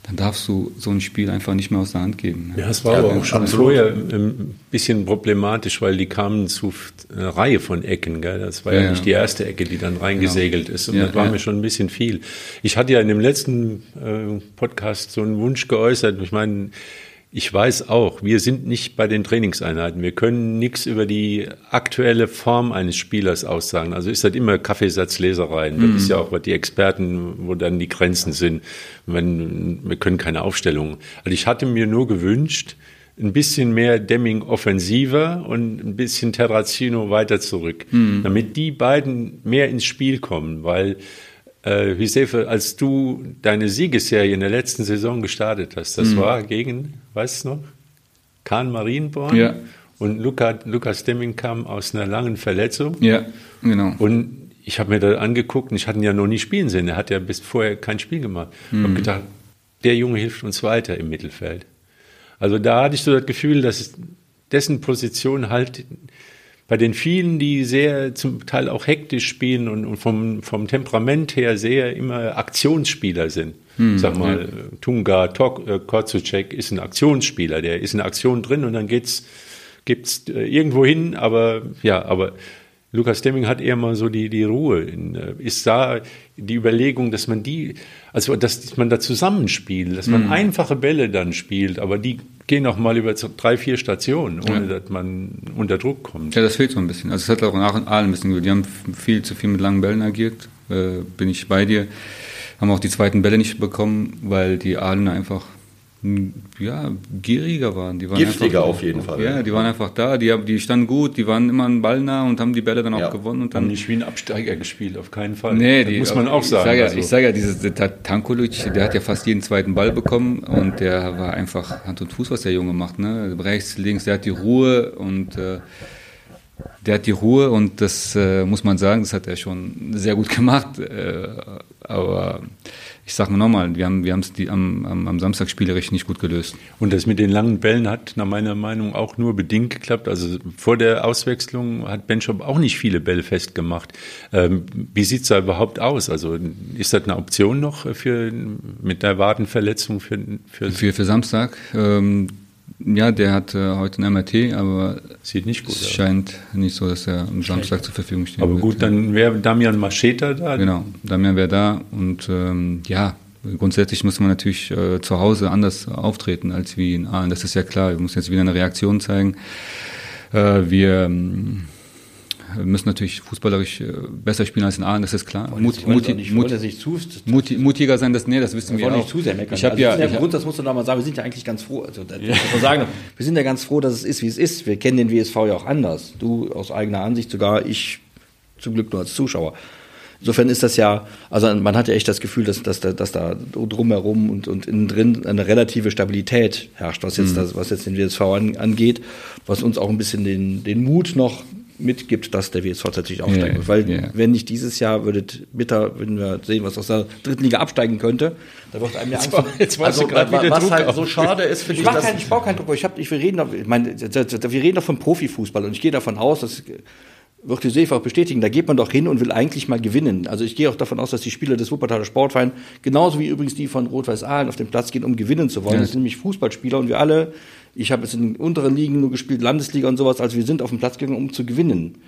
D: dann darfst du so ein Spiel einfach nicht mehr aus der Hand geben.
A: Ne? Ja, es war ja, aber auch schon vorher ein bisschen problematisch, weil die kamen zu einer Reihe von Ecken. Gell? Das war ja, ja nicht die erste Ecke, die dann reingesegelt genau. ist. Und ja, das war mir schon ein bisschen viel. Ich hatte ja in dem letzten äh, Podcast so einen Wunsch geäußert. Ich meine, ich weiß auch, wir sind nicht bei den Trainingseinheiten. Wir können nichts über die aktuelle Form eines Spielers aussagen. Also ist das immer Kaffeesatzleserei. Das mhm. ist ja auch was die Experten, wo dann die Grenzen sind. Wenn, wir können keine Aufstellung. Also ich hatte mir nur gewünscht, ein bisschen mehr Demming offensiver und ein bisschen Terrazino weiter zurück, mhm. damit die beiden mehr ins Spiel kommen, weil äh, Josefe, als du deine Siegesserie in der letzten Saison gestartet hast, das mhm. war gegen, weißt du noch, Kahn Marienborn. Ja. Und Luca, Lukas Demming kam aus einer langen Verletzung.
D: Ja, genau.
A: Und ich habe mir da angeguckt und ich hatte ihn ja noch nie spielen sehen. Er hat ja bis vorher kein Spiel gemacht. Mhm. Ich habe gedacht, der Junge hilft uns weiter im Mittelfeld. Also da hatte ich so das Gefühl, dass dessen Position halt bei den vielen, die sehr zum Teil auch hektisch spielen und, und vom, vom Temperament her sehr immer Aktionsspieler sind. Hm, Sag mal, ja. Tunga, Tok, äh, Korzucek ist ein Aktionsspieler, der ist in Aktion drin und dann geht's, gibt's äh, irgendwo hin, aber ja, aber Lukas Demming hat eher mal so die, die Ruhe. Äh, ist da die Überlegung, dass man die, also dass man da zusammenspielt, dass man mhm. einfache Bälle dann spielt, aber die gehen auch mal über drei, vier Stationen, ohne ja. dass man unter Druck kommt.
D: Ja, das fehlt so ein bisschen. Also es hat auch nach und Aalen ein bisschen. Die haben viel zu viel mit langen Bällen agiert, äh, bin ich bei dir. Haben auch die zweiten Bälle nicht bekommen, weil die Aalen einfach ja, gieriger waren. Die waren
C: Giftiger einfach, auf jeden Fall.
D: Ja, die waren einfach da, die, die standen gut, die waren immer ein Ball nah und haben die Bälle dann auch ja. gewonnen. Und dann
A: haben nicht wie ein Absteiger gespielt, auf keinen Fall.
D: Nee, die, muss man auch sagen. Ich sage ja, also. ich sag ja dieses Tankulic, der hat ja fast jeden zweiten Ball bekommen und der war einfach Hand und Fuß, was der Junge macht. Ne? Rechts, links, der hat die Ruhe und äh, der hat die Ruhe und das äh, muss man sagen, das hat er schon sehr gut gemacht. Äh, aber ich sage nochmal, wir haben wir es am, am, am Samstag spielerisch nicht gut gelöst.
A: Und das mit den langen Bällen hat nach meiner Meinung auch nur bedingt geklappt. Also vor der Auswechslung hat Benchop auch nicht viele Bälle festgemacht. Ähm, wie sieht es da überhaupt aus? Also ist das eine Option noch für mit der Wadenverletzung für
D: für, für, für Samstag? Ähm, ja, der hat äh, heute ein MRT, aber
A: sieht nicht gut
D: es scheint nicht so, dass er am Samstag zur Verfügung steht.
A: Aber gut, dann wäre Damian Macheta da.
D: Genau, Damian wäre da und ähm, ja, grundsätzlich muss man natürlich äh, zu Hause anders auftreten als wie in Aalen. Das ist ja klar. Wir müssen jetzt wieder eine Reaktion zeigen. Äh, wir ähm, müssen natürlich fußballerisch äh, besser spielen als in Aalen, das ist klar. Mut, Mut, nicht, Mut, sich zu, Mut, mutiger sein, das, nee, das wissen wir auch. nicht
B: zu sehr meckern. Ich habe also ja, ich Grund, das musst du noch mal sagen, wir sind ja eigentlich ganz froh, also, ja. sagen, wir sind ja ganz froh, dass es ist, wie es ist. Wir kennen den WSV ja auch anders. Du aus eigener Ansicht sogar, ich zum Glück nur als Zuschauer. Insofern ist das ja, also man hat ja echt das Gefühl, dass, dass, dass da drumherum und, und innen drin eine relative Stabilität herrscht, was jetzt, mhm. das, was jetzt den WSV an, angeht, was uns auch ein bisschen den, den Mut noch mitgibt, dass der WSV tatsächlich aufsteigen yeah, wird. Weil yeah. wenn nicht dieses Jahr, würdet bitter, würden wir sehen, was aus der dritten Liga absteigen könnte. Da wird einem ja Angst.
C: Jetzt also, gerade was Druck halt auf. so schade ist,
B: finde ich. Ich, kein, ich baue keinen Druck. Ich hab, ich, wir reden doch, ich meine, wir reden doch von Profifußball und ich gehe davon aus, dass wird die Seefach bestätigen, da geht man doch hin und will eigentlich mal gewinnen. Also ich gehe auch davon aus, dass die Spieler des Wuppertaler Sportvereins, genauso wie übrigens die von Rot-Weiß Aalen auf den Platz gehen, um gewinnen zu wollen. Ja. Das sind nämlich Fußballspieler und wir alle, ich habe jetzt in unteren Ligen nur gespielt, Landesliga und sowas, also wir sind auf den Platz gegangen, um zu gewinnen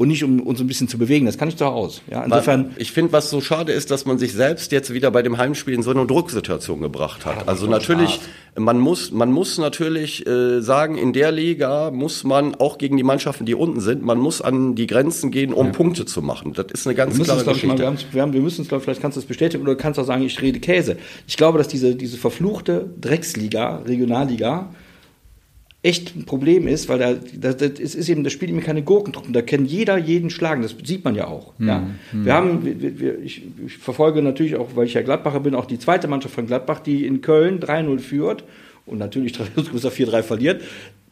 B: und nicht um uns ein bisschen zu bewegen. Das kann ich doch aus. Ja,
C: insofern. Ich finde, was so schade ist, dass man sich selbst jetzt wieder bei dem Heimspiel in so eine Drucksituation gebracht hat. Ja, also natürlich, man muss, man muss natürlich äh, sagen, in der Liga muss man auch gegen die Mannschaften, die unten sind, man muss an die Grenzen gehen, um ja. Punkte zu machen. Das ist eine ganz wir klare Geschichte.
B: Mal, wir, haben, wir, müssen es, glaube vielleicht kannst du es bestätigen oder kannst auch sagen, ich rede Käse. Ich glaube, dass diese, diese verfluchte Drecksliga, Regionalliga, echt ein Problem ist, weil da, das, das ist eben, das spielt eben keine Gurkentruppen, da kann jeder jeden schlagen, das sieht man ja auch. Mhm. Ja. Mhm. Wir haben, wir, wir, ich, ich, verfolge natürlich auch, weil ich ja Gladbacher bin, auch die zweite Mannschaft von Gladbach, die in Köln 3-0 führt und natürlich 4-3 verliert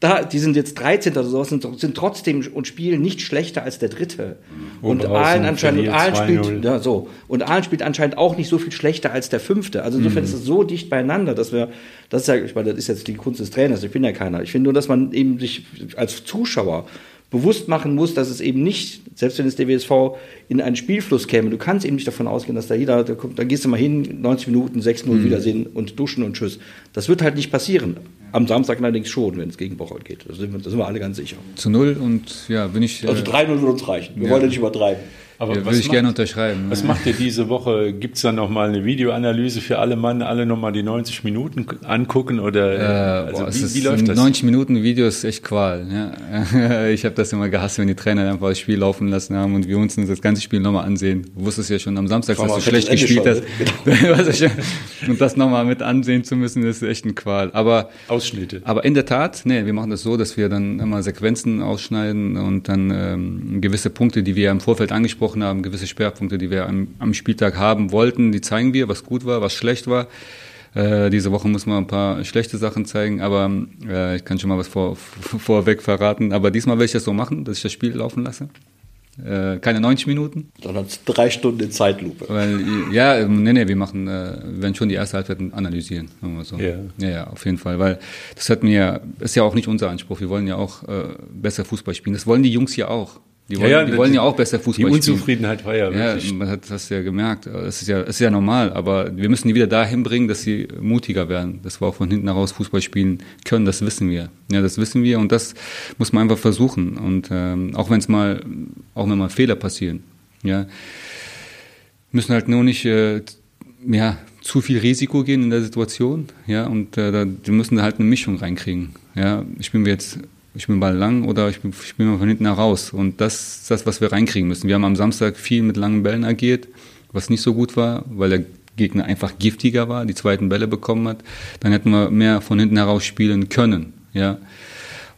B: da, die sind jetzt 13. oder sowas, sind, sind trotzdem und spielen nicht schlechter als der Dritte. Und, und Aalen anscheinend, und Aalen spielt, ja, so. Und Aalen spielt anscheinend auch nicht so viel schlechter als der Fünfte. Also insofern mhm. ist es so dicht beieinander, dass wir, das ist ja, ich meine, das ist jetzt die Kunst des Trainers, ich bin ja keiner. Ich finde nur, dass man eben sich als Zuschauer bewusst machen muss, dass es eben nicht, selbst wenn es der WSV in einen Spielfluss käme, du kannst eben nicht davon ausgehen, dass da jeder, da, kommt, da gehst du mal hin, 90 Minuten, 6-0 mhm. Wiedersehen und duschen und tschüss. Das wird halt nicht passieren. Am Samstag allerdings schon, wenn es gegen Bocholt geht. Da sind, wir, da sind wir alle ganz sicher.
D: Zu null und ja, bin ich.
B: Also 3-0 äh, würde uns reichen. Wir ja. wollen ja nicht übertreiben.
D: Aber ja, würde ich macht, gerne unterschreiben.
A: Was macht ihr diese Woche? Gibt es da nochmal eine Videoanalyse für alle Mann, alle nochmal die 90 Minuten angucken? Oder
D: äh, also boah, wie, wie läuft das? 90 Minuten Video ist echt Qual. Ja. ich habe das immer gehasst, wenn die Trainer einfach das Spiel laufen lassen haben und wir uns das ganze Spiel nochmal ansehen. Du wusstest ja schon am Samstag, dass du schlecht gespielt hast. Genau. und das nochmal mit ansehen zu müssen, ist echt ein Qual. Aber,
A: Ausschnitte.
D: Aber in der Tat, nee, wir machen das so, dass wir dann immer Sequenzen ausschneiden und dann ähm, gewisse Punkte, die wir im Vorfeld angesprochen angesprochen haben, gewisse Schwerpunkte, die wir am, am Spieltag haben wollten, die zeigen wir, was gut war, was schlecht war. Äh, diese Woche muss man ein paar schlechte Sachen zeigen, aber äh, ich kann schon mal was vor, vorweg verraten. Aber diesmal werde ich das so machen, dass ich das Spiel laufen lasse. Äh, keine 90 Minuten.
B: Sondern drei Stunden in Zeitlupe.
D: Weil, ja, nee, nee, wir machen, äh, werden schon die erste Halbzeit analysieren. So. Ja. ja, ja, auf jeden Fall. Weil das hat mir, ist ja auch nicht unser Anspruch. Wir wollen ja auch äh, besser Fußball spielen. Das wollen die Jungs ja auch. Die wollen ja, ja, die wollen ja auch besser Fußball
A: spielen. Die Unzufriedenheit war ja
D: wirklich. Ja, man hat das ja gemerkt. Das ist ja, das ist ja normal. Aber wir müssen die wieder dahin bringen, dass sie mutiger werden. Dass wir auch von hinten heraus Fußball spielen können. Das wissen wir. Ja, das wissen wir. Und das muss man einfach versuchen. Und ähm, auch wenn es mal, auch wenn mal Fehler passieren, ja, müssen halt nur nicht, äh, ja, zu viel Risiko gehen in der Situation. Ja, und äh, da, wir müssen halt eine Mischung reinkriegen. Ja, ich bin jetzt ich bin Ball lang oder ich spiele mal von hinten heraus. Und das ist das, was wir reinkriegen müssen. Wir haben am Samstag viel mit langen Bällen agiert, was nicht so gut war, weil der Gegner einfach giftiger war, die zweiten Bälle bekommen hat. Dann hätten wir mehr von hinten heraus spielen können. Ja.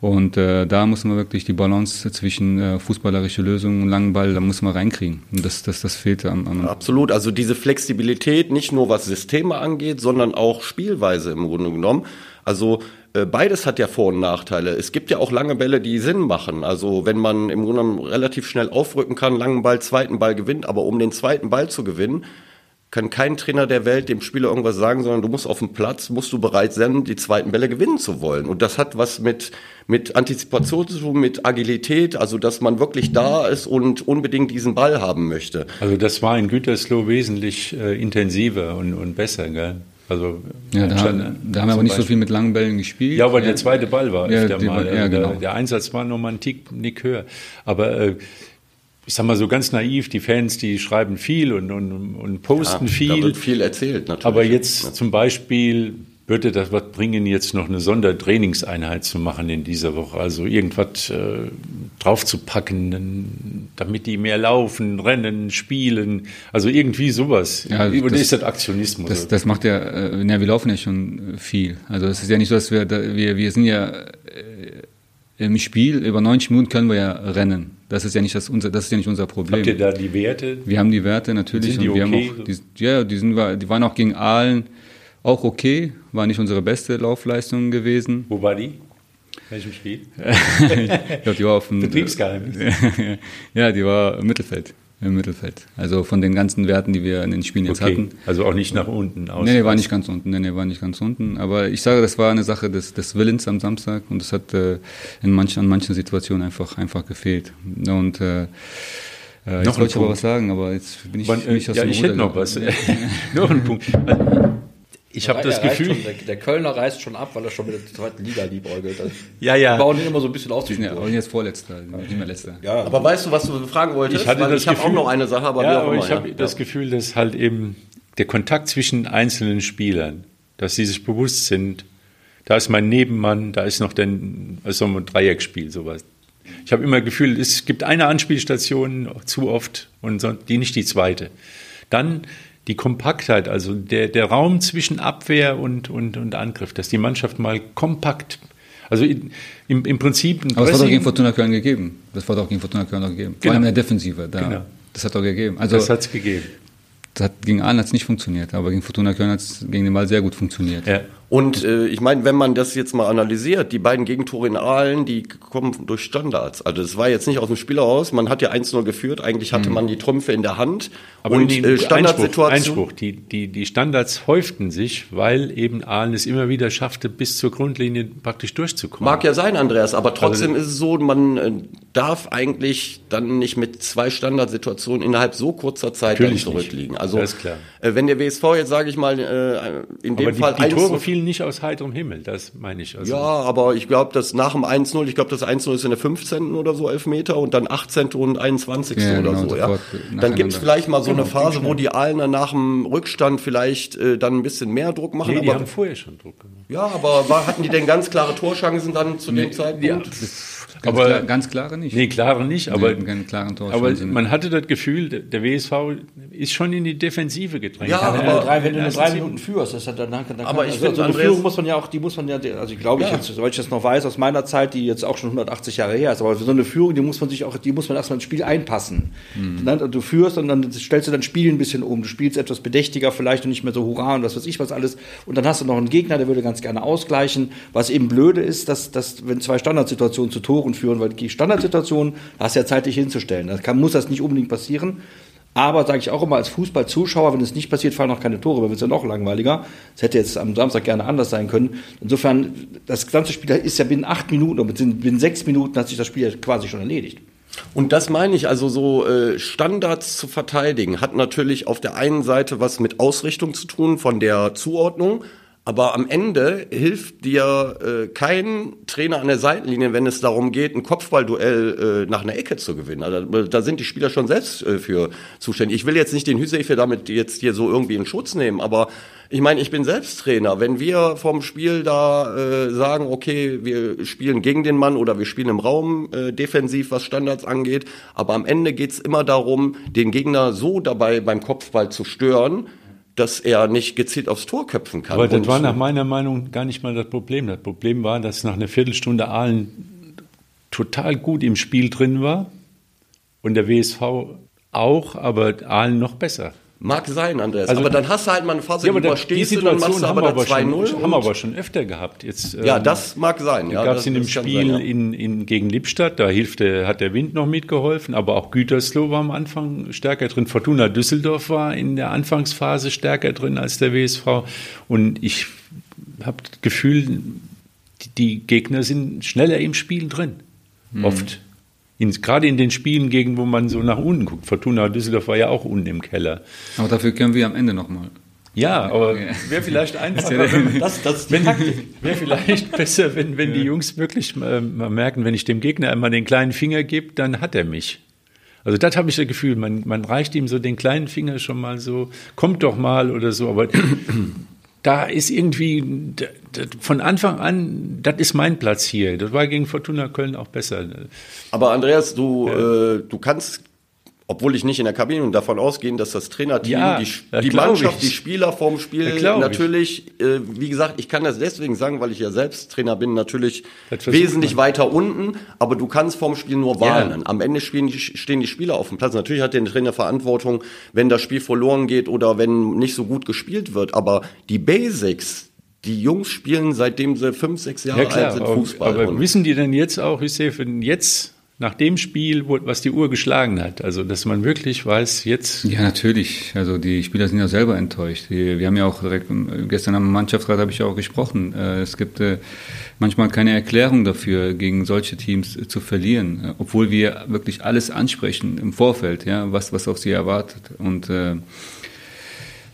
D: Und äh, da muss man wirklich die Balance zwischen äh, fußballerische Lösungen und langen Ball, da muss man reinkriegen. Und das, das, das fehlt am, am
C: Absolut. Also diese Flexibilität, nicht nur was Systeme angeht, sondern auch Spielweise im Grunde genommen. Also beides hat ja Vor- und Nachteile. Es gibt ja auch lange Bälle, die Sinn machen. Also wenn man im Grunde genommen relativ schnell aufrücken kann, langen Ball, zweiten Ball gewinnt, aber um den zweiten Ball zu gewinnen, kann kein Trainer der Welt dem Spieler irgendwas sagen, sondern du musst auf dem Platz, musst du bereit sein, die zweiten Bälle gewinnen zu wollen. Und das hat was mit, mit Antizipation zu tun, mit Agilität, also dass man wirklich da ist und unbedingt diesen Ball haben möchte.
A: Also das war in Gütersloh wesentlich äh, intensiver und, und besser, gell? Also
D: ja, da, haben, da haben wir aber nicht Beispiel. so viel mit langen Bällen gespielt.
A: Ja, aber ja. der zweite Ball war ja, öfter mal. Ja, genau. der, der, Einsatz war nochmal ein Tick, Nick höher. Aber äh, ich sag mal so ganz naiv, die Fans, die schreiben viel und, und, und posten ja, viel. Da
C: wird viel erzählt,
A: natürlich. Aber jetzt natürlich. zum Beispiel würde das was bringen, jetzt noch eine Sondertrainingseinheit zu machen in dieser Woche? Also irgendwas äh, draufzupacken, damit die mehr laufen, rennen, spielen. Also irgendwie sowas.
D: Ja, Oder das, ist das Aktionismus? Das, das macht ja, äh, ja, wir laufen ja schon viel. Also es ist ja nicht so, dass wir, wir, wir sind ja äh, im Spiel, über 90 Minuten können wir ja rennen. Das ist ja nicht das, unser, das ist ja nicht unser Problem.
A: Habt ihr da die Werte?
D: Wir haben die Werte natürlich.
A: Sind die
D: okay?
A: haben auch,
D: die, ja, die, sind, die waren auch gegen Aalen auch okay, war nicht unsere beste Laufleistung gewesen.
A: Wo war die? Welchem Spiel?
D: ich glaube, die war auf dem
A: Betriebsgeheimnis.
D: ja, die war im Mittelfeld. Im Mittelfeld. Also von den ganzen Werten, die wir in den Spielen jetzt okay. hatten.
A: Also auch nicht nach unten
D: aus. Nee, nee, war nicht ganz unten. Nee, nee, war nicht ganz unten. Aber ich sage, das war eine Sache des, des Willens am Samstag und das hat äh, in manchen, an manchen Situationen einfach, einfach gefehlt. Und äh, äh, jetzt wollte ich aber was sagen, aber jetzt bin ich,
A: Man,
D: bin
A: ich Ja, ich hätte noch was. noch einen Punkt. Ich habe das Gefühl.
B: Schon, der, der, Kölner reist schon ab, weil er schon mit der zweiten Liga liebäugelt.
A: ja, ja.
B: Die bauen ihn immer so ein bisschen auf.
D: Ja, und jetzt Vorletzter, nicht mehr Letzter.
C: Ja. Aber weißt du, was du fragen wolltest?
A: Ich, hatte
C: weil
A: das
C: ich habe auch noch eine Sache, aber
A: ja, aber ich habe ja. das Gefühl, dass halt eben der Kontakt zwischen einzelnen Spielern, dass sie sich bewusst sind, da ist mein Nebenmann, da ist noch der, also ein Dreieckspiel, sowas. Ich habe immer das Gefühl, es gibt eine Anspielstation zu oft und die nicht die zweite. Dann die Kompaktheit, also der, der Raum zwischen Abwehr und, und, und Angriff, dass die Mannschaft mal kompakt, also im, im Prinzip.
D: Aber das hat doch gegen Fortuna Köln gegeben. Das war doch gegen Fortuna Köln auch gegeben. Vor genau. allem in der Defensive. Da, genau. Das hat doch gegeben.
A: Also, das hat es gegeben.
D: Das hat, gegen Aalen hat es nicht funktioniert, aber gegen Fortuna Köln hat es gegen den Ball sehr gut funktioniert.
C: Ja. Und äh, ich meine, wenn man das jetzt mal analysiert, die beiden Gegentore in Aalen, die kommen durch Standards. Also das war jetzt nicht aus dem Spiel heraus. Man hat ja 1-0 geführt. Eigentlich hatte mhm. man die Trümpfe in der Hand.
A: Aber und die äh, Standardsituation. Einspruch, Einspruch. Die, die, die Standards häuften sich, weil eben Aalen es immer wieder schaffte, bis zur Grundlinie praktisch durchzukommen.
C: Mag ja sein, Andreas, aber trotzdem also, ist es so, man äh, darf eigentlich dann nicht mit zwei Standardsituationen innerhalb so kurzer Zeit zurückliegen.
A: Also äh,
C: wenn der WSV jetzt, sage ich mal, äh, in dem
A: aber
C: Fall
A: die, die Tore fielen nicht aus heiterem Himmel, das meine ich.
C: Also ja, aber ich glaube, dass nach dem 1-0, ich glaube, das 1-0 ist in der 15. oder so Elfmeter und dann 18. und 21. Ja, oder genau, so, ja. Dann gibt es vielleicht mal so genau, eine Phase, wo die Aalener nach dem Rückstand vielleicht äh, dann ein bisschen mehr Druck machen.
A: Nee, die aber, haben vorher schon Druck gemacht.
C: Ja, aber war, hatten die denn ganz klare Torchancen dann zu nee, dem Zeitpunkt? Ja,
D: Ganz, aber, klar, ganz klare nicht.
A: Nee, klare nicht, aber,
D: nee, keine klaren
A: aber man hatte das Gefühl, der WSV ist schon in die Defensive gedrängt.
B: Ja, aber, aber drei, wenn du nur drei Minuten führst, ist dann, dann, dann
C: aber ich
B: also,
C: finde,
B: so eine Führung muss man ja auch, die muss man ja, also ich glaube, ja. ich jetzt, soweit ich das noch weiß, aus meiner Zeit, die jetzt auch schon 180 Jahre her ist, aber so eine Führung, die muss man sich auch, die muss man erstmal ins Spiel einpassen. Mhm. Dann, du führst und dann stellst du dein Spiel ein bisschen um, du spielst etwas bedächtiger vielleicht und nicht mehr so hurra und was weiß ich was alles und dann hast du noch einen Gegner, der würde ganz gerne ausgleichen, was eben blöde ist, dass, dass wenn zwei Standardsituationen zu Toren führen, weil die Standard Standardsituation, da hast du ja Zeit, dich hinzustellen. Da kann, muss das nicht unbedingt passieren. Aber sage ich auch immer als Fußballzuschauer, wenn es nicht passiert, fallen auch keine Tore, weil es ja noch langweiliger. Das hätte jetzt am Samstag gerne anders sein können. Insofern, das ganze Spiel ist ja binnen acht Minuten oder binnen sechs Minuten hat sich das Spiel quasi schon erledigt.
C: Und das meine ich, also so äh, Standards zu verteidigen, hat natürlich auf der einen Seite was mit Ausrichtung zu tun von der Zuordnung, aber am Ende hilft dir äh, kein Trainer an der Seitenlinie, wenn es darum geht, ein Kopfballduell äh, nach einer Ecke zu gewinnen. Also, da sind die Spieler schon selbst äh, für zuständig. Ich will jetzt nicht den Hüsefe damit jetzt hier so irgendwie in Schutz nehmen, aber ich meine, ich bin selbst Trainer. Wenn wir vom Spiel da äh, sagen, okay, wir spielen gegen den Mann oder wir spielen im Raum äh, defensiv, was Standards angeht, aber am Ende geht's immer darum, den Gegner so dabei beim Kopfball zu stören, dass er nicht gezielt aufs Tor köpfen kann.
A: Aber das war nach meiner Meinung gar nicht mal das Problem. Das Problem war, dass nach einer Viertelstunde Aalen total gut im Spiel drin war und der WSV auch, aber Aalen noch besser.
C: Mag sein, Andreas. Also, aber dann hast du halt mal eine Phase,
A: ja, die überstehst du, dann machst du aber, aber 2-0. Haben wir aber schon öfter gehabt. Jetzt,
C: ja, ähm, das mag sein.
A: Ja, gab es in dem Spiel sein, ja. in, in, gegen Lippstadt, da hilfte, hat der Wind noch mitgeholfen, aber auch Gütersloh war am Anfang stärker drin. Fortuna Düsseldorf war in der Anfangsphase stärker drin als der WSV. Und ich habe das Gefühl, die, die Gegner sind schneller im Spiel drin. Mhm. Oft in, gerade in den Spielen gegen, wo man so nach unten guckt. Fortuna Düsseldorf war ja auch unten im Keller.
D: Aber dafür können wir am Ende nochmal.
A: Ja, aber wäre vielleicht einfacher, das, das wäre vielleicht besser, wenn, wenn die Jungs wirklich mal, mal, merken, wenn ich dem Gegner einmal den kleinen Finger gebe, dann hat er mich. Also das habe ich das Gefühl, man, man reicht ihm so den kleinen Finger schon mal so, kommt doch mal oder so, aber da ist irgendwie von Anfang an, das ist mein Platz hier. Das war gegen Fortuna Köln auch besser.
C: Aber Andreas, du, ja. äh, du kannst obwohl ich nicht in der Kabine und davon ausgehen, dass das Trainerteam, ja, die, die Mannschaft, ich. die Spieler vorm Spiel natürlich, äh, wie gesagt, ich kann das deswegen sagen, weil ich ja selbst Trainer bin, natürlich wesentlich man. weiter unten, aber du kannst vorm Spiel nur warnen. Ja. Am Ende spielen die, stehen die Spieler auf dem Platz. Natürlich hat der Trainer Verantwortung, wenn das Spiel verloren geht oder wenn nicht so gut gespielt wird, aber die Basics, die Jungs spielen seitdem sie fünf, sechs Jahre ja, alt sind Fußball.
A: Aber, aber wissen die denn jetzt auch, Hüseyin, wenn jetzt nach dem Spiel, wo, was die Uhr geschlagen hat. Also, dass man wirklich weiß, jetzt.
D: Ja, natürlich. Also, die Spieler sind ja selber enttäuscht. Die, wir haben ja auch direkt, gestern am Mannschaftsrat habe ich ja auch gesprochen. Äh, es gibt äh, manchmal keine Erklärung dafür, gegen solche Teams äh, zu verlieren, obwohl wir wirklich alles ansprechen im Vorfeld, ja, was, was auf sie erwartet. Und, äh,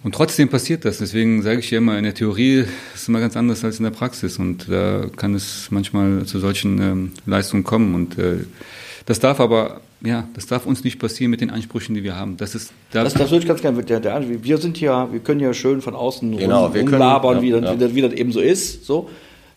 D: und trotzdem passiert das. Deswegen sage ich ja immer, in der Theorie ist es immer ganz anders als in der Praxis. Und da kann es manchmal zu solchen ähm, Leistungen kommen. Und äh, das darf aber, ja, das darf uns nicht passieren mit den Ansprüchen, die wir haben. Das ist,
B: da das, das würde ich ganz gerne, der, der, wir sind ja, wir können ja schön von außen genau, rumlabern, wie, ja, wie, wie, das eben so ist, so.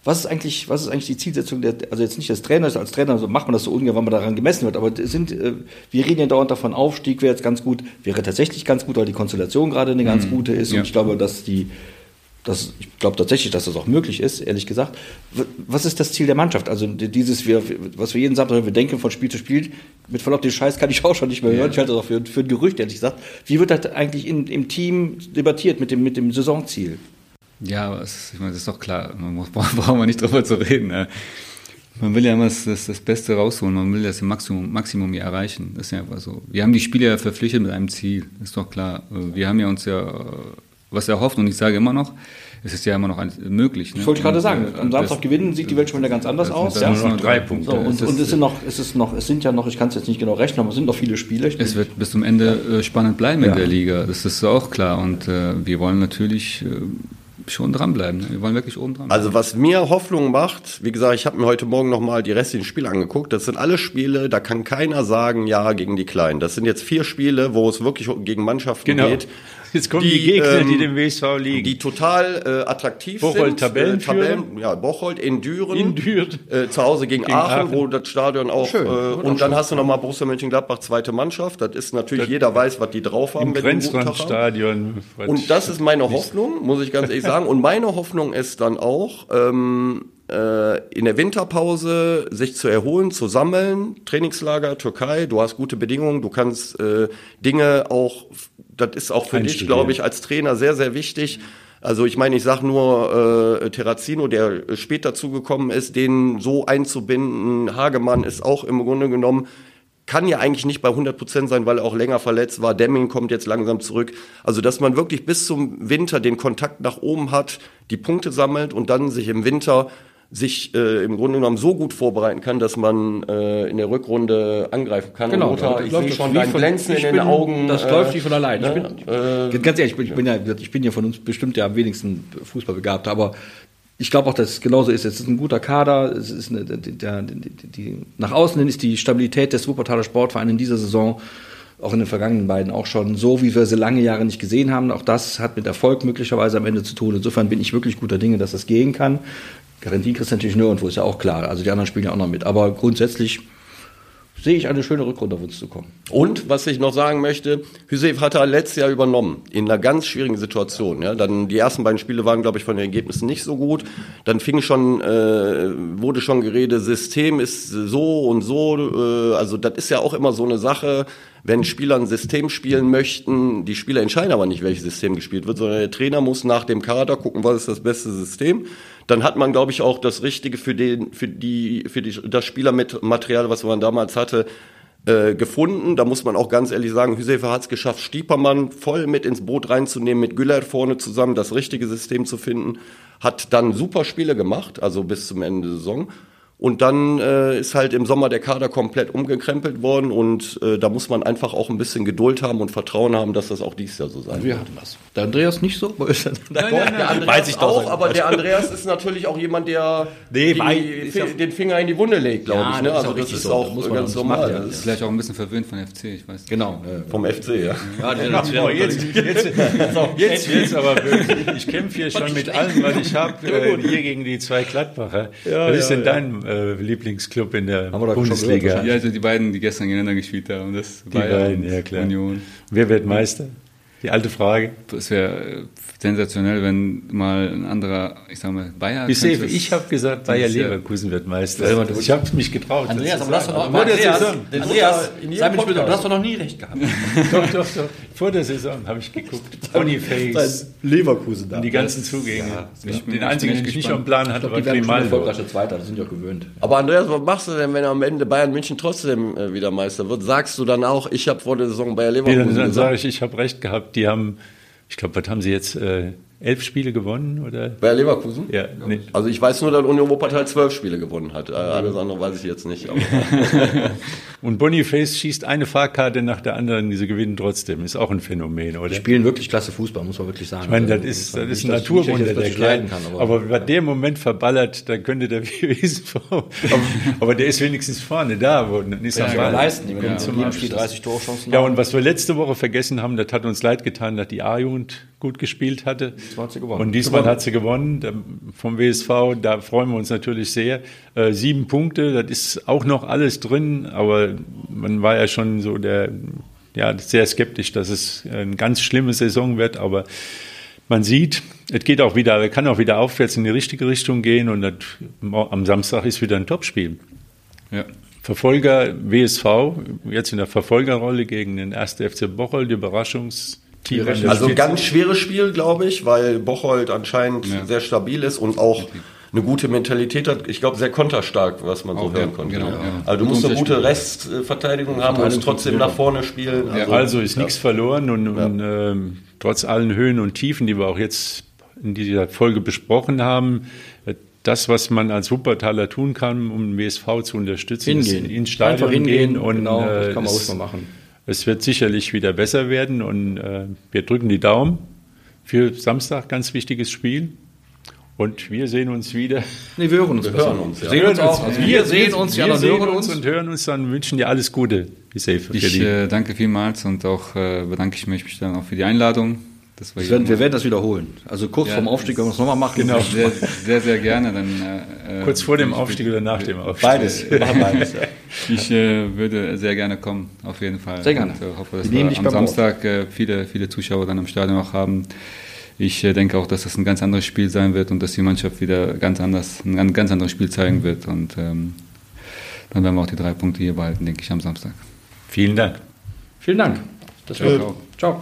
B: Was ist eigentlich, was ist eigentlich die Zielsetzung der, also jetzt nicht des Trainers, als Trainer so macht man das so ungern, weil man daran gemessen wird, aber sind, äh, wir reden ja dauernd davon, Aufstieg wäre jetzt ganz gut, wäre tatsächlich ganz gut, weil die Konstellation gerade eine ganz mhm. gute ist ja. und ich glaube, dass die, das, ich glaube tatsächlich, dass das auch möglich ist, ehrlich gesagt. Was ist das Ziel der Mannschaft? Also dieses, wir, was wir jeden Samstag, wir denken von Spiel zu Spiel, mit Verlaub den Scheiß kann ich auch schon nicht mehr hören. Ja. Ich halte das auch für, für ein Gerücht, ehrlich gesagt. Wie wird das eigentlich in, im Team debattiert mit dem, mit dem Saisonziel?
D: Ja, es, ich meine, das ist doch klar. Man muss, braucht man nicht drüber zu reden. Ne? Man will ja immer das, das, das, Beste rausholen, man will das Maximum, Maximum hier erreichen. Das ist ja einfach so. Wir haben die Spieler ja verpflichtet mit einem Ziel, ist doch klar. Wir haben ja uns ja was erhofft. Und ich sage immer noch, es ist ja immer noch möglich.
B: Ne? Ich wollte gerade sagen, äh, am Samstag gewinnen sieht die Welt schon wieder ganz anders aus.
A: Das ja. nur noch drei Punkte.
B: So, und, und, es sind noch, es ist noch, es sind ja noch, ich kann es jetzt nicht genau rechnen, aber es sind noch viele Spiele.
D: Es wird bis zum Ende ja. Äh, spannend bleiben ja. in der Liga. Das ist auch klar. Und äh, wir wollen natürlich äh, schon dranbleiben. Ne? Wir wollen wirklich oben dran.
C: Also was mir Hoffnung macht, wie gesagt, ich habe mir heute Morgen nochmal die restlichen Spiele angeguckt. Das sind alle Spiele, da kann keiner sagen, ja, gegen die Kleinen. Das sind jetzt vier Spiele, wo es wirklich gegen Mannschaften genau. geht.
A: Jetzt kommen die, die Gegner, ähm, die dem WSV liegen.
C: Die total äh, attraktiv
A: Bocholt, sind. Äh, Tabellen,
C: ja, Bocholt, in Düren.
A: In Düren.
C: Äh, zu Hause gegen, gegen Aachen, Aachen, wo das Stadion auch. Schön, äh, und dann hast du nochmal Borussia Mönchengladbach, zweite Mannschaft. Das ist natürlich, das jeder weiß, was die drauf haben.
A: Im Grenzlandstadion.
C: Und das ist meine Hoffnung, muss ich ganz ehrlich sagen. Und meine Hoffnung ist dann auch, ähm, äh, in der Winterpause sich zu erholen, zu sammeln, Trainingslager, Türkei, du hast gute Bedingungen, du kannst äh, Dinge auch das ist auch für dich, glaube ich, als Trainer sehr, sehr wichtig. Also ich meine, ich sage nur äh, Terrazino, der spät dazugekommen ist, den so einzubinden. Hagemann ist auch im Grunde genommen kann ja eigentlich nicht bei 100 Prozent sein, weil er auch länger verletzt war. Demming kommt jetzt langsam zurück. Also, dass man wirklich bis zum Winter den Kontakt nach oben hat, die Punkte sammelt und dann sich im Winter sich äh, im Grunde genommen so gut vorbereiten kann, dass man äh, in der Rückrunde angreifen kann.
B: Genau, Lothar, ich sehe schon dein Glänzen in den bin, Augen. Das äh, läuft wie von allein. Ne? Ich bin, äh, ganz ehrlich, ich bin, ich bin, ja, ich bin ja von uns bestimmt der am wenigsten Fußball begabt, aber ich glaube auch, dass es genauso ist. Es ist ein guter Kader. Es ist eine, die, die, die, nach außen hin ist die Stabilität des Wuppertaler Sportvereins in dieser Saison auch in den vergangenen beiden auch schon so, wie wir sie lange Jahre nicht gesehen haben. Auch das hat mit Erfolg möglicherweise am Ende zu tun. Insofern bin ich wirklich guter Dinge, dass das gehen kann. Garantie kriegst du natürlich nirgendwo, ist ja auch klar. Also die anderen spielen ja auch noch mit. Aber grundsätzlich sehe ich eine schöne Rückrunde auf uns zu kommen.
C: Und was ich noch sagen möchte, Hüseyin hat er letztes Jahr übernommen, in einer ganz schwierigen Situation. Ja, dann die ersten beiden Spiele waren, glaube ich, von den Ergebnissen nicht so gut. Dann fing schon, äh, wurde schon geredet, System ist so und so. Äh, also das ist ja auch immer so eine Sache wenn Spieler ein System spielen möchten, die Spieler entscheiden aber nicht, welches System gespielt wird, sondern der Trainer muss nach dem Kader gucken, was ist das beste System. Dann hat man, glaube ich, auch das Richtige für den, für die, für die, das Spielermaterial, was man damals hatte, äh, gefunden. Da muss man auch ganz ehrlich sagen, Hüsefer hat es geschafft, Stiepermann voll mit ins Boot reinzunehmen, mit Güller vorne zusammen das richtige System zu finden. Hat dann super Spiele gemacht, also bis zum Ende der Saison. Und dann äh, ist halt im Sommer der Kader komplett umgekrempelt worden und äh, da muss man einfach auch ein bisschen Geduld haben und Vertrauen haben, dass das auch dieses Jahr so sein wird.
B: Wir hatten das. Der Andreas nicht so?
C: Nein, nein, nein, der Andreas Weiß ich auch, doch. aber der Andreas ist natürlich auch jemand, der nee, die, den Finger in die Wunde legt, glaube ja, ich. Ne? Also das ist so. auch das ganz normal.
D: Ja. Ist vielleicht auch ein bisschen verwöhnt von FC, ich weiß.
C: Genau. Äh, vom FC, ja. ja, der,
A: ja jetzt, jetzt, jetzt, jetzt aber wirklich. Ich kämpfe hier schon mit allem, was ich habe, äh, hier gegen die zwei Gladbacher. was ist denn dein äh, Lieblingsclub in der Bundesliga?
D: Ja, also die beiden, die gestern gegeneinander gespielt haben. Das
A: die beiden, ja klar. Union. Wer wird Meister? Die alte Frage.
D: Es wäre sensationell, wenn mal ein anderer, ich sag mal, Bayer.
A: Ich, sehe, ich habe gesagt, Bayer Leverkusen wird Meister. Ich habe mich getraut.
B: Andreas, aber das doch noch, Andreas, Andreas, sei mir du hast doch noch nie recht gehabt.
A: doch, doch, doch. Vor der Saison habe ich geguckt.
C: Boniface. Leverkusen
A: da. Die ganzen Zugänge. Ja, den einzigen, den ich nicht am Plan hatte, war
B: Grimaldo. erfolgreicher Zweiter, das sind ja gewöhnt.
C: Aber Andreas, was machst du denn, wenn am Ende Bayern München trotzdem äh, wieder Meister wird? Sagst du dann auch, ich habe vor der Saison Bayer Leverkusen
A: nee, dann, dann sage ich, ich habe recht gehabt. Die haben, ich glaube, was haben sie jetzt... Äh, elf Spiele gewonnen? Oder?
C: Bei Leverkusen?
A: Ja.
C: Nee. Also ich weiß nur, dass Union Wuppertal zwölf Spiele gewonnen hat. Äh, alles andere weiß ich jetzt nicht.
A: Und Boniface schießt eine Fahrkarte nach der anderen, diese gewinnen trotzdem. Ist auch ein Phänomen, oder? Die
B: spielen wirklich klasse Fußball, muss man wirklich sagen.
A: Ich meine, das also, ist, das ist ein Naturwunder, der. Kann, aber, aber bei dem Moment verballert, dann könnte der WSV. aber der ist wenigstens vorne da. Wo, dann ist
B: ja,
A: ja,
B: leisten. Die ja. zum Abschluss 30 Torchancen.
A: Ja, und was wir letzte Woche vergessen haben, das hat uns leid getan, dass die A-Jugend gut gespielt hatte. Diesmal hat sie gewonnen. Und diesmal gewonnen. hat sie gewonnen vom WSV. Da freuen wir uns natürlich sehr. Äh, sieben Punkte, das ist auch noch alles drin, aber man war ja schon so der, ja, sehr skeptisch, dass es eine ganz schlimme Saison wird, aber man sieht, es geht auch wieder, kann auch wieder aufwärts in die richtige Richtung gehen und das, am Samstag ist wieder ein Topspiel. Ja. Verfolger WSV, jetzt in der Verfolgerrolle gegen den 1. FC Bocholt, die Überraschungs-
C: also ganz schweres Spiel, glaube ich, weil Bocholt anscheinend ja. sehr stabil ist und auch eine gute Mentalität hat. Ich glaube, sehr konterstark, was man so auch, hören konnte. Genau, ja. Also du musst eine gute Restverteidigung haben und trotzdem nach vorne spielen.
A: Also, also ist nichts verloren und, und ähm, trotz allen Höhen und Tiefen, die wir auch jetzt in dieser Folge besprochen haben, das, was man als Wuppertaler tun kann, um den WSV zu unterstützen,
B: hingehen.
A: ist ins Stadion hingehen
B: und genau, das äh, kann man auch mal machen
A: es wird sicherlich wieder besser werden und äh, wir drücken die Daumen für Samstag, ganz wichtiges Spiel. Und wir sehen uns wieder.
B: Nee, wir hören uns.
C: Wir hören uns,
B: ja. sehen uns auch. Also wir, sehen uns,
A: wir ja, dann hören uns und hören uns dann wünschen dir alles Gute.
D: Ich äh, danke vielmals und auch äh, bedanke ich mich dann auch für die Einladung.
B: Das das werden, wir werden das wiederholen. Also kurz ja, vorm Aufstieg können wir es nochmal machen.
D: Genau. Sehr, sehr, sehr gerne. Dann,
A: äh, kurz vor dem Aufstieg oder nach dem Aufstieg?
B: Beides. Beides ja.
D: Ich äh, würde sehr gerne kommen, auf jeden Fall.
B: Sehr gerne.
D: Und, äh, hoffe, dass wir, wir am Samstag äh, viele, viele Zuschauer dann im Stadion auch haben. Ich äh, denke auch, dass das ein ganz anderes Spiel sein wird und dass die Mannschaft wieder ganz anders, ein ganz anderes Spiel zeigen wird. Und ähm, dann werden wir auch die drei Punkte hier behalten, denke ich, am Samstag.
A: Vielen Dank.
B: Vielen Dank.
A: Das war's auch.
B: Ciao.